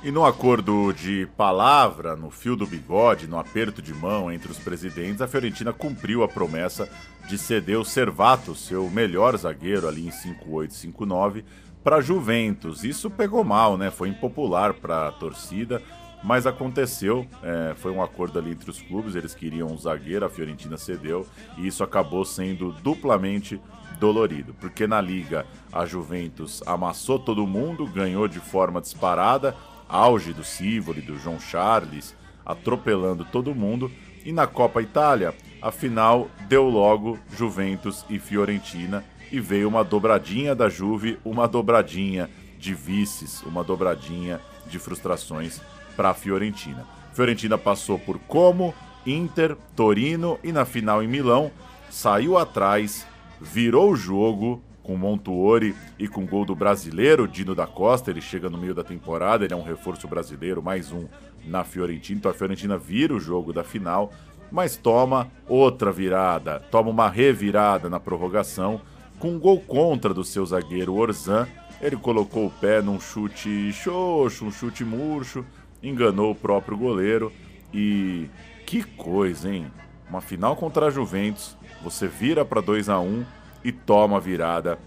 E no acordo de palavra, no fio do bigode, no aperto de mão entre os presidentes, a Fiorentina cumpriu a promessa de ceder o Servato, seu melhor zagueiro ali em 58-59, para Juventus. Isso pegou mal, né? Foi impopular para a torcida, mas aconteceu. é, foi um acordo ali entre os clubes, eles queriam um zagueiro, a Fiorentina cedeu, e isso acabou sendo duplamente dolorido, porque na liga a Juventus amassou todo mundo, ganhou de forma disparada, auge do Sivoli, do João Charles, atropelando todo mundo, e na Copa Itália, a final deu logo Juventus e Fiorentina, e veio uma dobradinha da Juve, uma dobradinha de vices, uma dobradinha de frustrações para a Fiorentina. Fiorentina passou por Como, Inter, Torino e na final em Milão saiu atrás, virou o jogo com Montuori e com gol do brasileiro Dino da Costa. Ele chega no meio da temporada, ele é um reforço brasileiro, mais um na Fiorentina. Então a Fiorentina vira o jogo da final, mas toma outra virada, toma uma revirada na prorrogação com um gol contra do seu zagueiro Orzan. Ele colocou o pé num chute xoxo, um chute murcho, enganou o próprio goleiro e que coisa, hein? Uma final contra a Juventus, você vira para 2 a 1 e toma a virada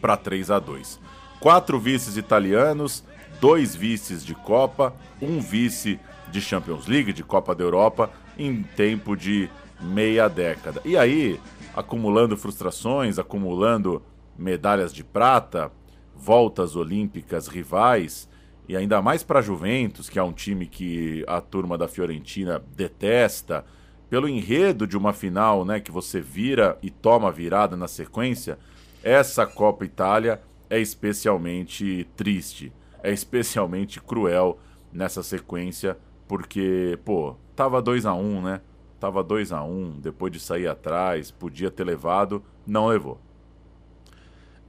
para 3 a 2. Quatro vices italianos, dois vices de Copa, um vice de Champions League, de Copa da Europa, em tempo de meia década. E aí, acumulando frustrações, acumulando medalhas de prata, voltas olímpicas rivais, e ainda mais para a Juventus, que é um time que a turma da Fiorentina detesta, pelo enredo de uma final, né, que você vira e toma virada na sequência, essa Copa Itália é especialmente triste, é especialmente cruel nessa sequência, porque, pô, tava 2 a 1, né? Tava 2 a 1, depois de sair atrás, podia ter levado, não levou.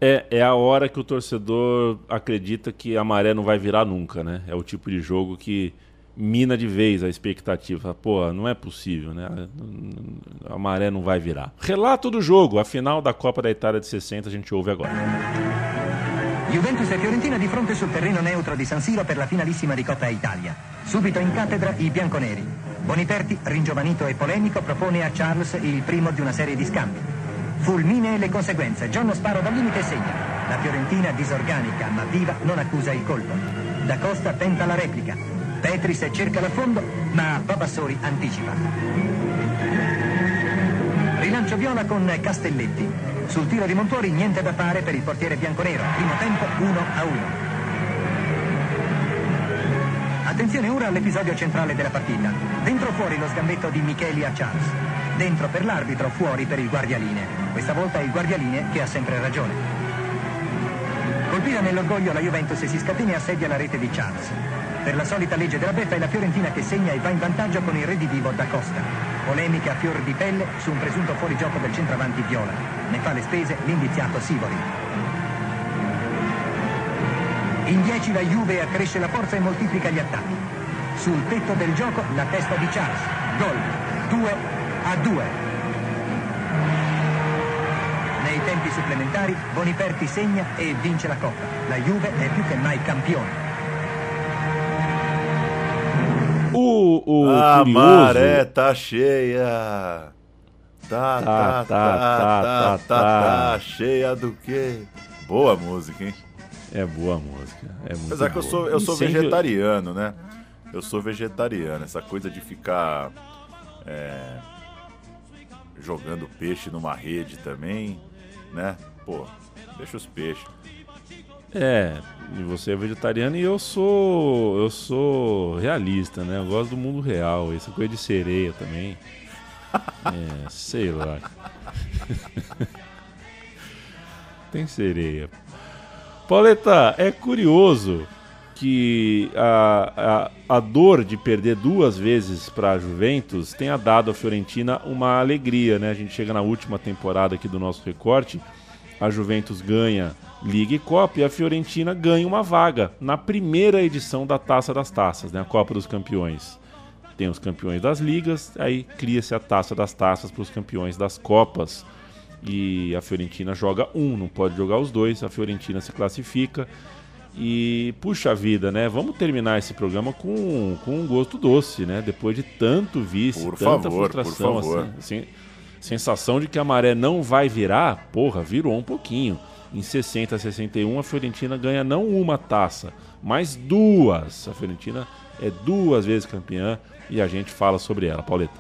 É, é a hora que o torcedor acredita que a maré não vai virar nunca, né? É o tipo de jogo que mina de vez a expectativa. Pô, não é possível, né? A maré não vai virar. Relato do jogo, a final da Copa da Itália de 60, a gente ouve agora. Juventus e Fiorentina di fronte sul terreno neutro di San Siro per la finalissima di Coppa Italia. Subito in cattedra i bianconeri. Boniperti, ringiovanito e polemico, propone a Charles il primo di una serie di scambi. Fulmine le conseguenze. John spara dal limite e segna. La Fiorentina, disorganica ma viva, non accusa il colpo. Da Costa tenta la replica. Petris cerca l'affondo, ma Babassori anticipa. Rilancio viola con Castelletti. Sul tiro di Montuori niente da fare per il portiere bianconero. Primo tempo 1 a 1. Attenzione ora all'episodio centrale della partita. Dentro fuori lo scambetto di Micheli a Charles. Dentro per l'arbitro, fuori per il guardialine. Questa volta è il guardialine che ha sempre ragione. Colpita nell'orgoglio la Juventus si scatena e assedia la rete di Charles. Per la solita legge della beffa è la Fiorentina che segna e va in vantaggio con il redivivo da Costa. Polemica a fior di pelle su un presunto fuorigioco del centravanti Viola. Ne fa le spese l'indiziato Sivori. In 10 la Juve accresce la forza e moltiplica gli attacchi. Sul tetto del gioco la testa di Charles. Gol 2 a 2. Nei tempi supplementari Boniperti segna e vince la Coppa. La Juve è più che mai campione. O, o a curioso- maré tá cheia. Tá, tá, Tá, tá, tá, tá, tá, tá, tá, tá. cheia do quê? Boa música, hein? É boa música. É muito Apesar que eu boa. sou, eu E sou vegetariano, né? Eu sou vegetariano. Essa coisa de ficar é, jogando peixe numa rede também, né? Pô, deixa os peixes. É, e você é vegetariano e eu sou. Eu sou realista, né? Eu gosto do mundo real. Essa coisa de sereia também. É, sei lá. Tem sereia. Pauleta, é curioso que a, a, a dor de perder duas vezes para a Juventus tenha dado à Fiorentina uma alegria, né? A gente chega na última temporada aqui do nosso recorte, a Juventus ganha Liga e Copa e a Fiorentina ganha uma vaga na primeira edição da Taça das Taças, né? A Copa dos Campeões. Tem os campeões das ligas, aí cria-se a Taça das Taças para os campeões das Copas. E a Fiorentina joga um, não pode jogar os dois, a Fiorentina se classifica. E puxa vida, né? Vamos terminar esse programa com, com um gosto doce, né? Depois de tanto vice, Por tanta favor, por frustração, favor. assim, assim, sensação de que a maré não vai virar, porra, virou um pouquinho. Em 60 a 61, a Fiorentina ganha não uma taça, mas duas. A Fiorentina é duas vezes campeã e a gente fala sobre ela, Pauleta.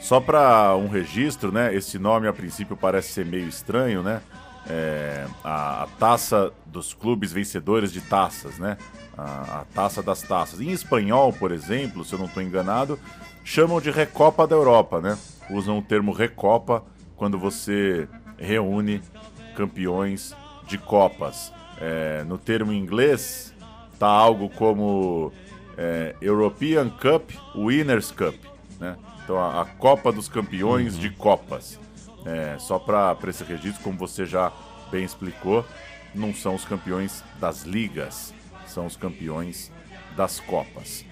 Só para um registro, né? Esse nome a princípio parece ser meio estranho, né? É, a, a taça dos clubes vencedores de taças, né? A, a taça das taças. Em espanhol, por exemplo, se eu não estou enganado, chamam de Recopa da Europa, né? Usam o termo Recopa quando você reúne campeões de copas. É, no termo inglês, tá algo como é, European Cup, Winners Cup, né? Então a, a Copa dos Campeões de Copas. É, só para esse registro, como você já bem explicou, não são os campeões das ligas, são os campeões das Copas.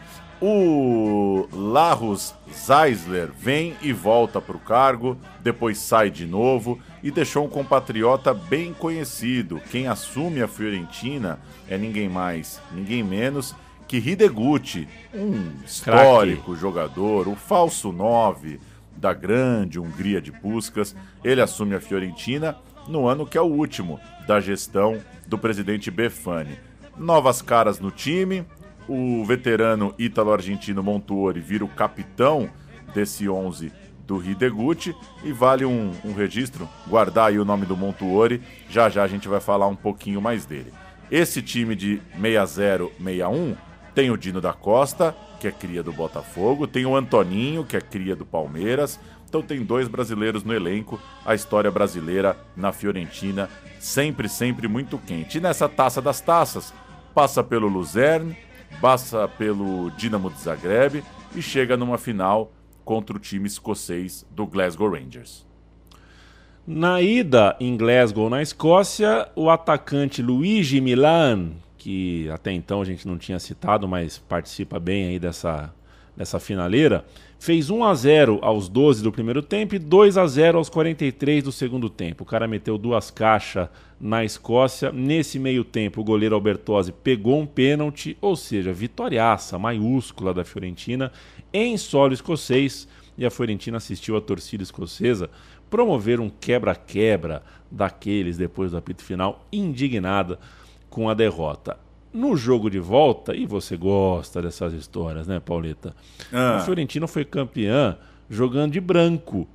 O Larros Zeisler vem e volta para o cargo, depois sai de novo e deixou um compatriota bem conhecido. Quem assume a Fiorentina é ninguém mais, ninguém menos que Hideguchi, um histórico Craque. jogador, o falso 9 da grande Hungria de Puskas, ele assume a Fiorentina no ano que é o último da gestão do presidente Befani. Novas caras no time, o veterano ítalo-argentino Montuori vira o capitão desse 11 do Hideguchi e vale um, um, registro, guardar aí o nome do Montuori, já já a gente vai falar um pouquinho mais dele. Esse time de 6061 tem o Dino da Costa, que é cria do Botafogo, tem o Antoninho, que é cria do Palmeiras, então tem dois brasileiros no elenco, a história brasileira na Fiorentina, sempre, sempre muito quente. E nessa taça das taças, passa pelo Luzerne, passa pelo Dinamo de Zagreb e chega numa final contra o time escocês do Glasgow Rangers. Na ida em Glasgow, na Escócia, o atacante Luigi Milan, que até então a gente não tinha citado, mas participa bem aí dessa, dessa finaleira, fez 1 a 0 aos 12 do primeiro tempo e 2 a 0 aos 43 do segundo tempo. O cara meteu duas caixas na Escócia. Nesse meio tempo, o goleiro Albertosi pegou um pênalti, ou seja, vitoriaça maiúscula da Fiorentina em solo escocês. E a Fiorentina assistiu a torcida escocesa promover um quebra-quebra daqueles depois do apito final, indignada com a derrota. No jogo de volta, e você gosta dessas histórias, né, Pauleta? Ah. A Fiorentina foi campeã jogando de branco,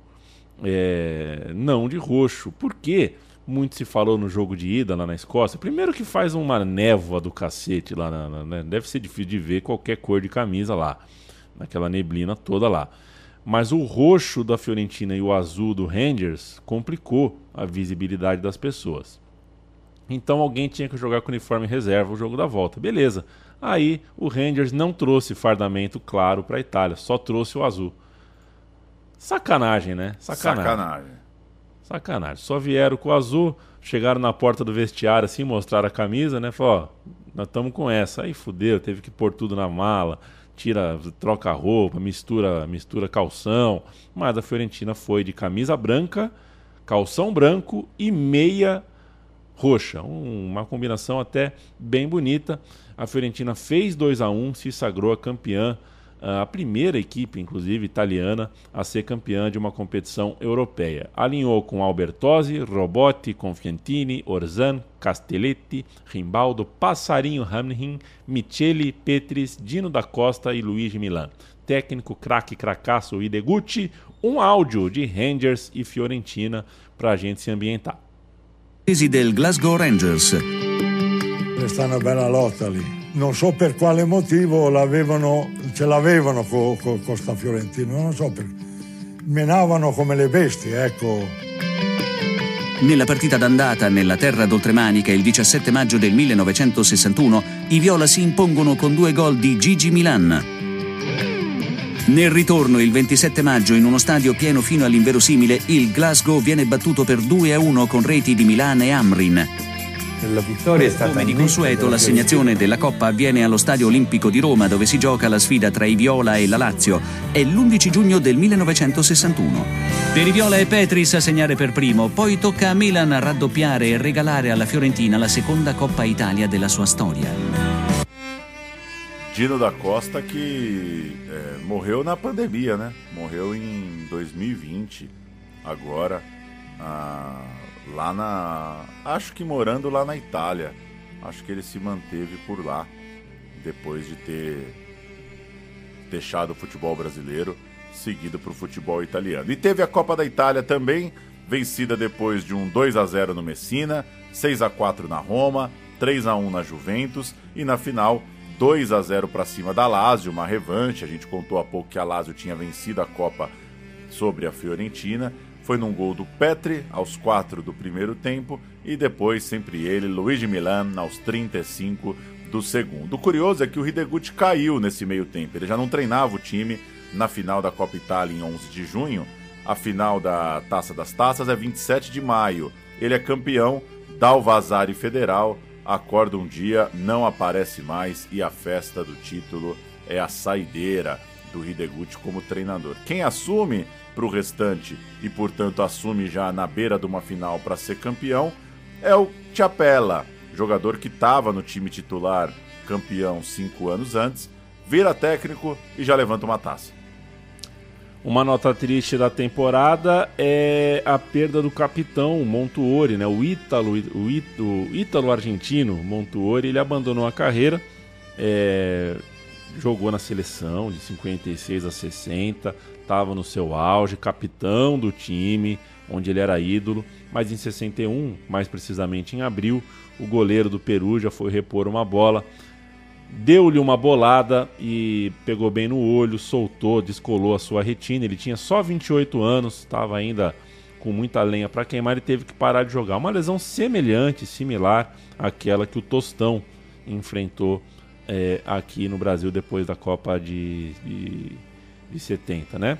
é, não de roxo. Por quê? Muito se falou no jogo de ida lá na Escócia. Primeiro que faz uma névoa do cacete lá, na, na- né? deve ser difícil de ver qualquer cor de camisa lá, naquela neblina toda lá. Mas o roxo da Fiorentina e o azul do Rangers complicou a visibilidade das pessoas. Então alguém tinha que jogar com uniforme reserva o jogo da volta. Beleza. Aí o Rangers não trouxe fardamento claro para a Itália, só trouxe o azul. Sacanagem, né? Sacanagem. Sacanagem. Sacanagem. Só vieram com o azul, chegaram na porta do vestiário assim, mostraram a camisa, né? Falou, ó, nós estamos com essa. Aí fudeu, teve que pôr tudo na mala, tira, troca a roupa, mistura, mistura calção. Mas a Fiorentina foi de camisa branca, calção branco e meia roxa. Um- uma combinação até bem bonita. A Fiorentina fez 2 a 1 se sagrou a campeã, a primeira equipe, inclusive italiana, a ser campeã de uma competição europeia. Alinhou com Albertosi, Robotti, Confiantini, Orzan, Castelletti, Rimbaldo, Passarinho Hamrin, Michele, Petris, Dino da Costa e Luigi Milan. Técnico craque cracaço Ideguchi, um áudio de Rangers e Fiorentina para a gente se ambientar. Crisi del Glasgow Rangers. Resta una bella lotta lì. Non so per quale motivo l'avevano, ce l'avevano con co, con sta Fiorentina, non so perché. Menavano come le bestie, ecco. Nella partita d'andata nella terra d'Oltremanica il 17 maggio del 1961 i Viola si impongono con due gol di Gigi Milan. Nel ritorno il 27 maggio in uno stadio pieno fino all'inverosimile il Glasgow viene battuto per 2 a 1 con reti di Milan e Amrin. La vittoria è stata Come di consueto l'assegnazione della Coppa avviene allo Stadio Olimpico di Roma dove si gioca la sfida tra i Viola e la Lazio. È l'11 giugno del 1961. Per i Viola è Petris a segnare per primo, poi tocca a Milan raddoppiare e regalare alla Fiorentina la seconda Coppa Italia della sua storia. Dino da Costa que é, morreu na pandemia, né? Morreu em 2020, agora, ah, lá na. Acho que morando lá na Itália. Acho que ele se manteve por lá, depois de ter deixado o futebol brasileiro, seguido para o futebol italiano. E teve a Copa da Itália também, vencida depois de um 2 a 0 no Messina, 6 a 4 na Roma, 3 a 1 na Juventus e na final 2 a 0 para cima da Lazio, uma revanche. A gente contou há pouco que a Lazio tinha vencido a Copa sobre a Fiorentina. Foi num gol do Petri aos 4 do primeiro tempo e depois sempre ele, Luigi Milan, aos 35 do segundo. O curioso é que o Hidegut caiu nesse meio tempo. Ele já não treinava o time na final da Copa Itália em 11 de junho. A final da Taça das Taças é 27 de maio. Ele é campeão, dá o Vazari Federal, acorda um dia, não aparece mais e a festa do título é a saideira do Hidegut como treinador. Quem assume para o restante e, portanto, assume já na beira de uma final para ser campeão é o Chapella, jogador que estava no time titular campeão cinco anos antes, vira técnico e já levanta uma taça. Uma nota triste da temporada é a perda do capitão Montuori, né? O ítalo, o, ít- o ítalo argentino Montuori, ele abandonou a carreira, é, jogou na seleção de 56 a 60, estava no seu auge, capitão do time, onde ele era ídolo, mas em 61, mais precisamente em abril, o goleiro do Peru já foi repor uma bola, deu-lhe uma bolada e pegou bem no olho, soltou, descolou a sua retina. Ele tinha só 28 anos, estava ainda com muita lenha para queimar e teve que parar de jogar. Uma lesão semelhante, similar àquela que o Tostão enfrentou é, aqui no Brasil depois da Copa de, de, de 70, né?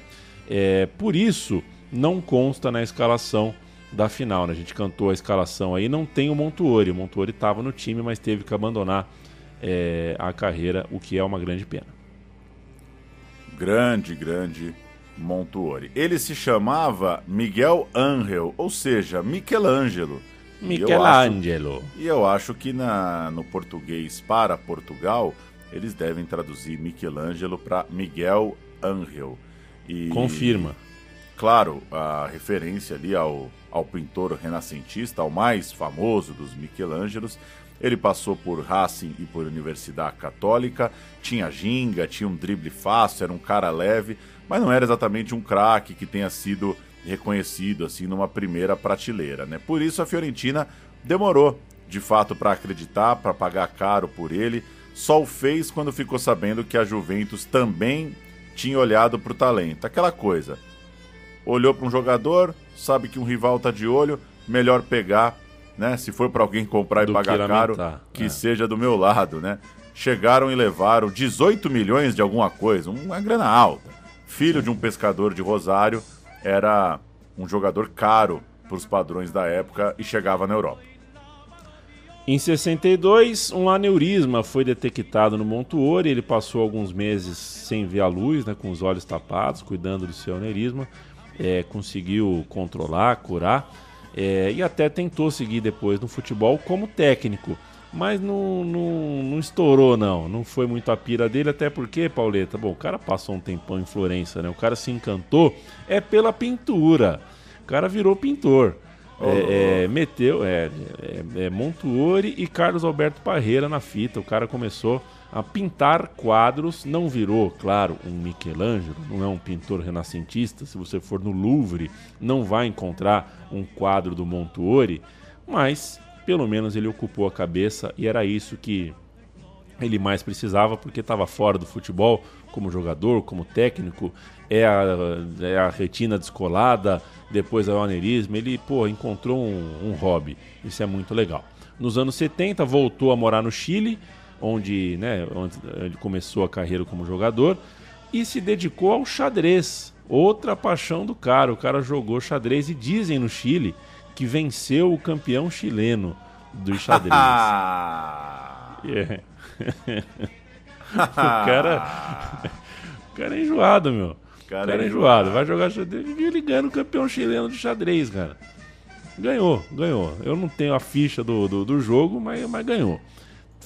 É, por isso, não consta na escalação da final. Né? A gente cantou a escalação aí, não tem o Montuori. O Montuori estava no time, mas teve que abandonar é, a carreira, o que é uma grande pena. Grande, grande Montuori. Ele se chamava Miguel Angel, ou seja, Michelangelo. E eu Michelangelo. acho- E eu acho que na, no português para Portugal, eles devem traduzir Michelangelo para Miguel Angel. E, Confirma. Claro, a referência ali ao, ao pintor renascentista, ao mais famoso dos Michelangelos. Ele passou por Racing e por Universidade Católica, tinha ginga, tinha um drible fácil, era um cara leve, mas não era exatamente um craque que tenha sido reconhecido assim numa primeira prateleira, né? Por isso a Fiorentina demorou, de fato, para acreditar, para pagar caro por ele. Só o fez quando ficou sabendo que a Juventus também tinha olhado para o talento. Aquela coisa. Olhou para um jogador, sabe que um rival tá de olho, melhor pegar, né? Se for para alguém comprar e Do pagar que caro, que é. seja do meu lado, né? Chegaram e levaram 18 milhões de alguma coisa, uma grana alta. Filho de um pescador de Rosário, era um jogador caro para os padrões da época e chegava na Europa. Em 62, um aneurisma foi detectado no Montuori. Ele passou alguns meses sem ver a luz, né, com os olhos tapados, cuidando do seu aneurisma. É, conseguiu controlar, curar é, e até tentou seguir depois no futebol como técnico. Mas não, não, não estourou, não. Não foi muito a pira dele, até porque, Pauleta, bom, o cara passou um tempão em Florença, né? O cara se encantou é pela pintura. O cara virou pintor. É, é, meteu é, é, é Montuori e Carlos Alberto Parreira na fita. O cara começou a pintar quadros, não virou, claro, um Michelangelo, não é um pintor renascentista. Se você for no Louvre, não vai encontrar um quadro do Montuori, mas pelo menos ele ocupou a cabeça e era isso que ele mais precisava porque estava fora do futebol como jogador, como técnico, é a, é a retina descolada, depois é o aneurisma, ele pô, encontrou um, um hobby, isso é muito legal. Nos anos 70 voltou a morar no Chile, onde, né, onde ele começou a carreira como jogador e se dedicou ao xadrez, outra paixão do cara, o cara jogou xadrez e dizem no Chile que venceu o campeão chileno do xadrez. Yeah. o cara. O cara é enjoado, meu. O Cara cara, é é enjoado. Vai jogar xadrez. Ele ganhando o campeão chileno de xadrez, cara. Ganhou, ganhou. Eu não tenho a ficha do, do, do jogo, mas, mas ganhou.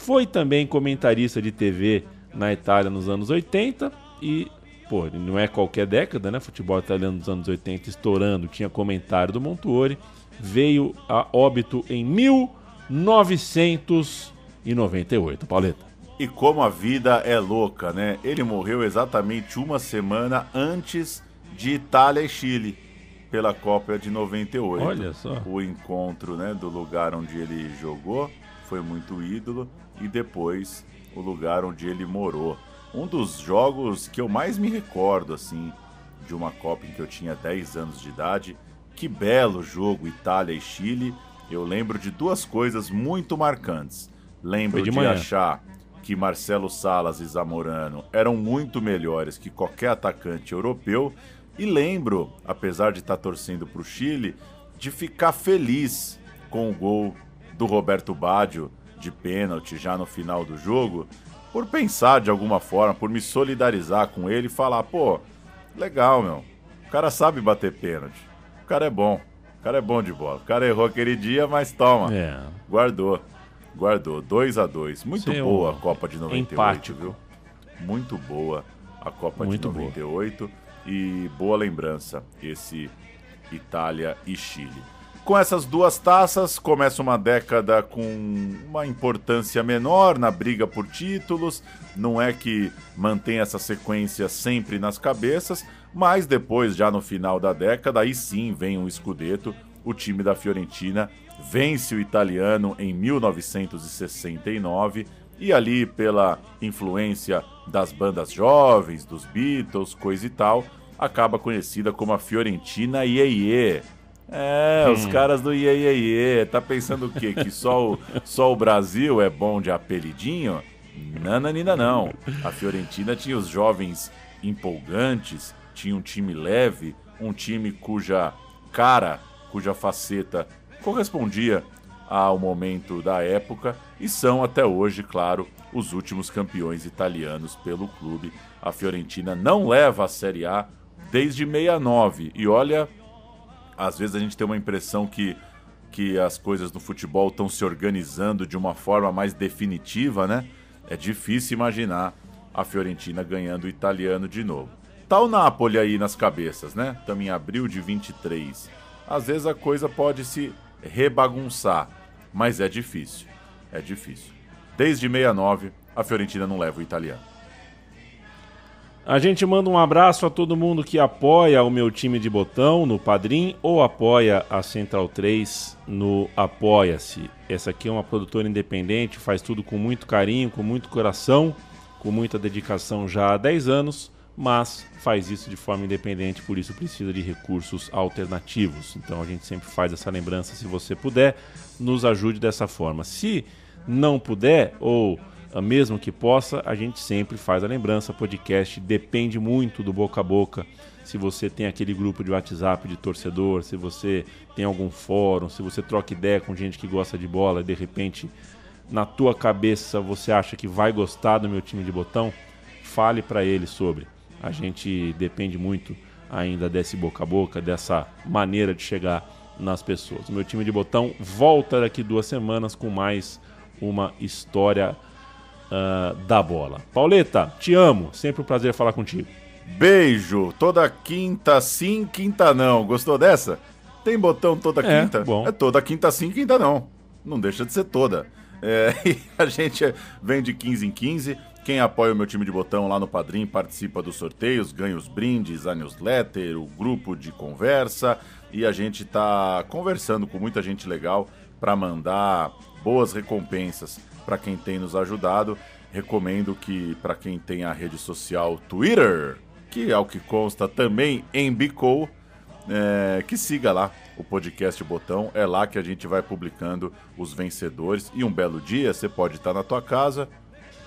Foi também comentarista de TV na Itália nos anos 80 e, pô, não é qualquer década, né? Futebol italiano dos anos 80 estourando, tinha comentário do Montuori. Veio a óbito em 1998, Pauleta. E como a vida é louca, né? Ele morreu exatamente uma semana antes de Itália e Chile pela Copa de 98. Olha só. O encontro, né, do lugar onde ele jogou foi muito ídolo e depois o lugar onde ele morou. Um dos jogos que eu mais me recordo assim de uma Copa em que eu tinha 10 anos de idade. Que belo jogo Itália e Chile. Eu lembro de duas coisas muito marcantes. Lembro de de, achar que Marcelo Salas e Zamorano eram muito melhores que qualquer atacante europeu. E lembro, apesar de estar torcendo para o Chile, de ficar feliz com o gol do Roberto Baggio de pênalti já no final do jogo, por pensar de alguma forma, por me solidarizar com ele e falar: pô, legal, meu, o cara sabe bater pênalti, o cara é bom, o cara é bom de bola, o cara errou aquele dia, mas toma, É. guardou, guardou, 2 a 2 Muito boa a Copa de 98, empático. viu? Muito boa a Copa Muito de boa. 98 e boa lembrança esse Itália e Chile. Com essas duas taças, começa uma década com uma importância menor na briga por títulos. Não é que mantém essa sequência sempre nas cabeças, mas depois, já no final da década, aí sim vem um escudeto. O time da Fiorentina vence o italiano em 1969 e ali pela influência das bandas jovens, dos Beatles, coisa e tal, acaba conhecida como a Fiorentina Iê É, os Hum. caras do Iê Iê Iê. Tá pensando o quê? Que só o, só o Brasil é bom de apelidinho? Nananina não. A Fiorentina tinha os jovens empolgantes, tinha um time leve, um time cuja cara, cuja faceta correspondia ao momento da época e são até hoje, claro, os últimos campeões italianos pelo clube. A Fiorentina não leva a Série A desde 69 e olha, às vezes a gente tem uma impressão que que as coisas no futebol estão se organizando de uma forma mais definitiva, né? É difícil imaginar a Fiorentina ganhando o italiano de novo. Tá o Napoli aí nas cabeças, né? Estamos em abril de 23. Às vezes a coisa pode se rebagunçar, mas é difícil. É difícil. Desde 69, a Fiorentina não leva o italiano. A gente manda um abraço a todo mundo que apoia o meu time de botão no Padrim ou apoia a Central 3 no Apoia-se. Essa aqui é uma produtora independente, faz tudo com muito carinho, com muito coração, com muita dedicação já há 10 anos, mas faz isso de forma independente, por isso precisa de recursos alternativos. Então a gente sempre faz essa lembrança, se você puder, nos ajude dessa forma. Se não puder ou mesmo que possa, a gente sempre faz a lembrança. Podcast depende muito do boca a boca. Se você tem aquele grupo de WhatsApp de torcedor, se você tem algum fórum, se você troca ideia com gente que gosta de bola e de repente na tua cabeça você acha que vai gostar do meu time de botão, fale para ele sobre. A gente depende muito ainda desse boca a boca, dessa maneira de chegar nas pessoas. O meu time de botão volta daqui duas semanas com mais uma história uh, da bola. Pauleta, te amo. Sempre um prazer falar contigo. Beijo. Toda quinta sim, quinta não. Gostou dessa? Tem botão toda É, quinta? bom. É toda quinta sim, quinta não. Não deixa de ser toda. É, e a gente vem de 15 em 15. Quem apoia o meu time de botão lá no Padrim participa dos sorteios, ganha os brindes, a newsletter, o grupo de conversa. E a gente tá conversando com muita gente legal para mandar boas recompensas para quem tem nos ajudado. Recomendo que para quem tem a rede social Twitter, que ao que consta também embicou, é, que siga lá o podcast Botão. É lá que a gente vai publicando os vencedores. E um belo dia você pode estar na tua casa,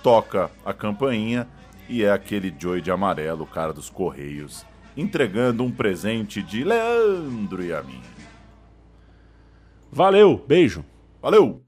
toca a campainha e é aquele Joey de amarelo, o cara dos Correios, entregando um presente de Leandro e a mim. Valeu, beijo. Valeu!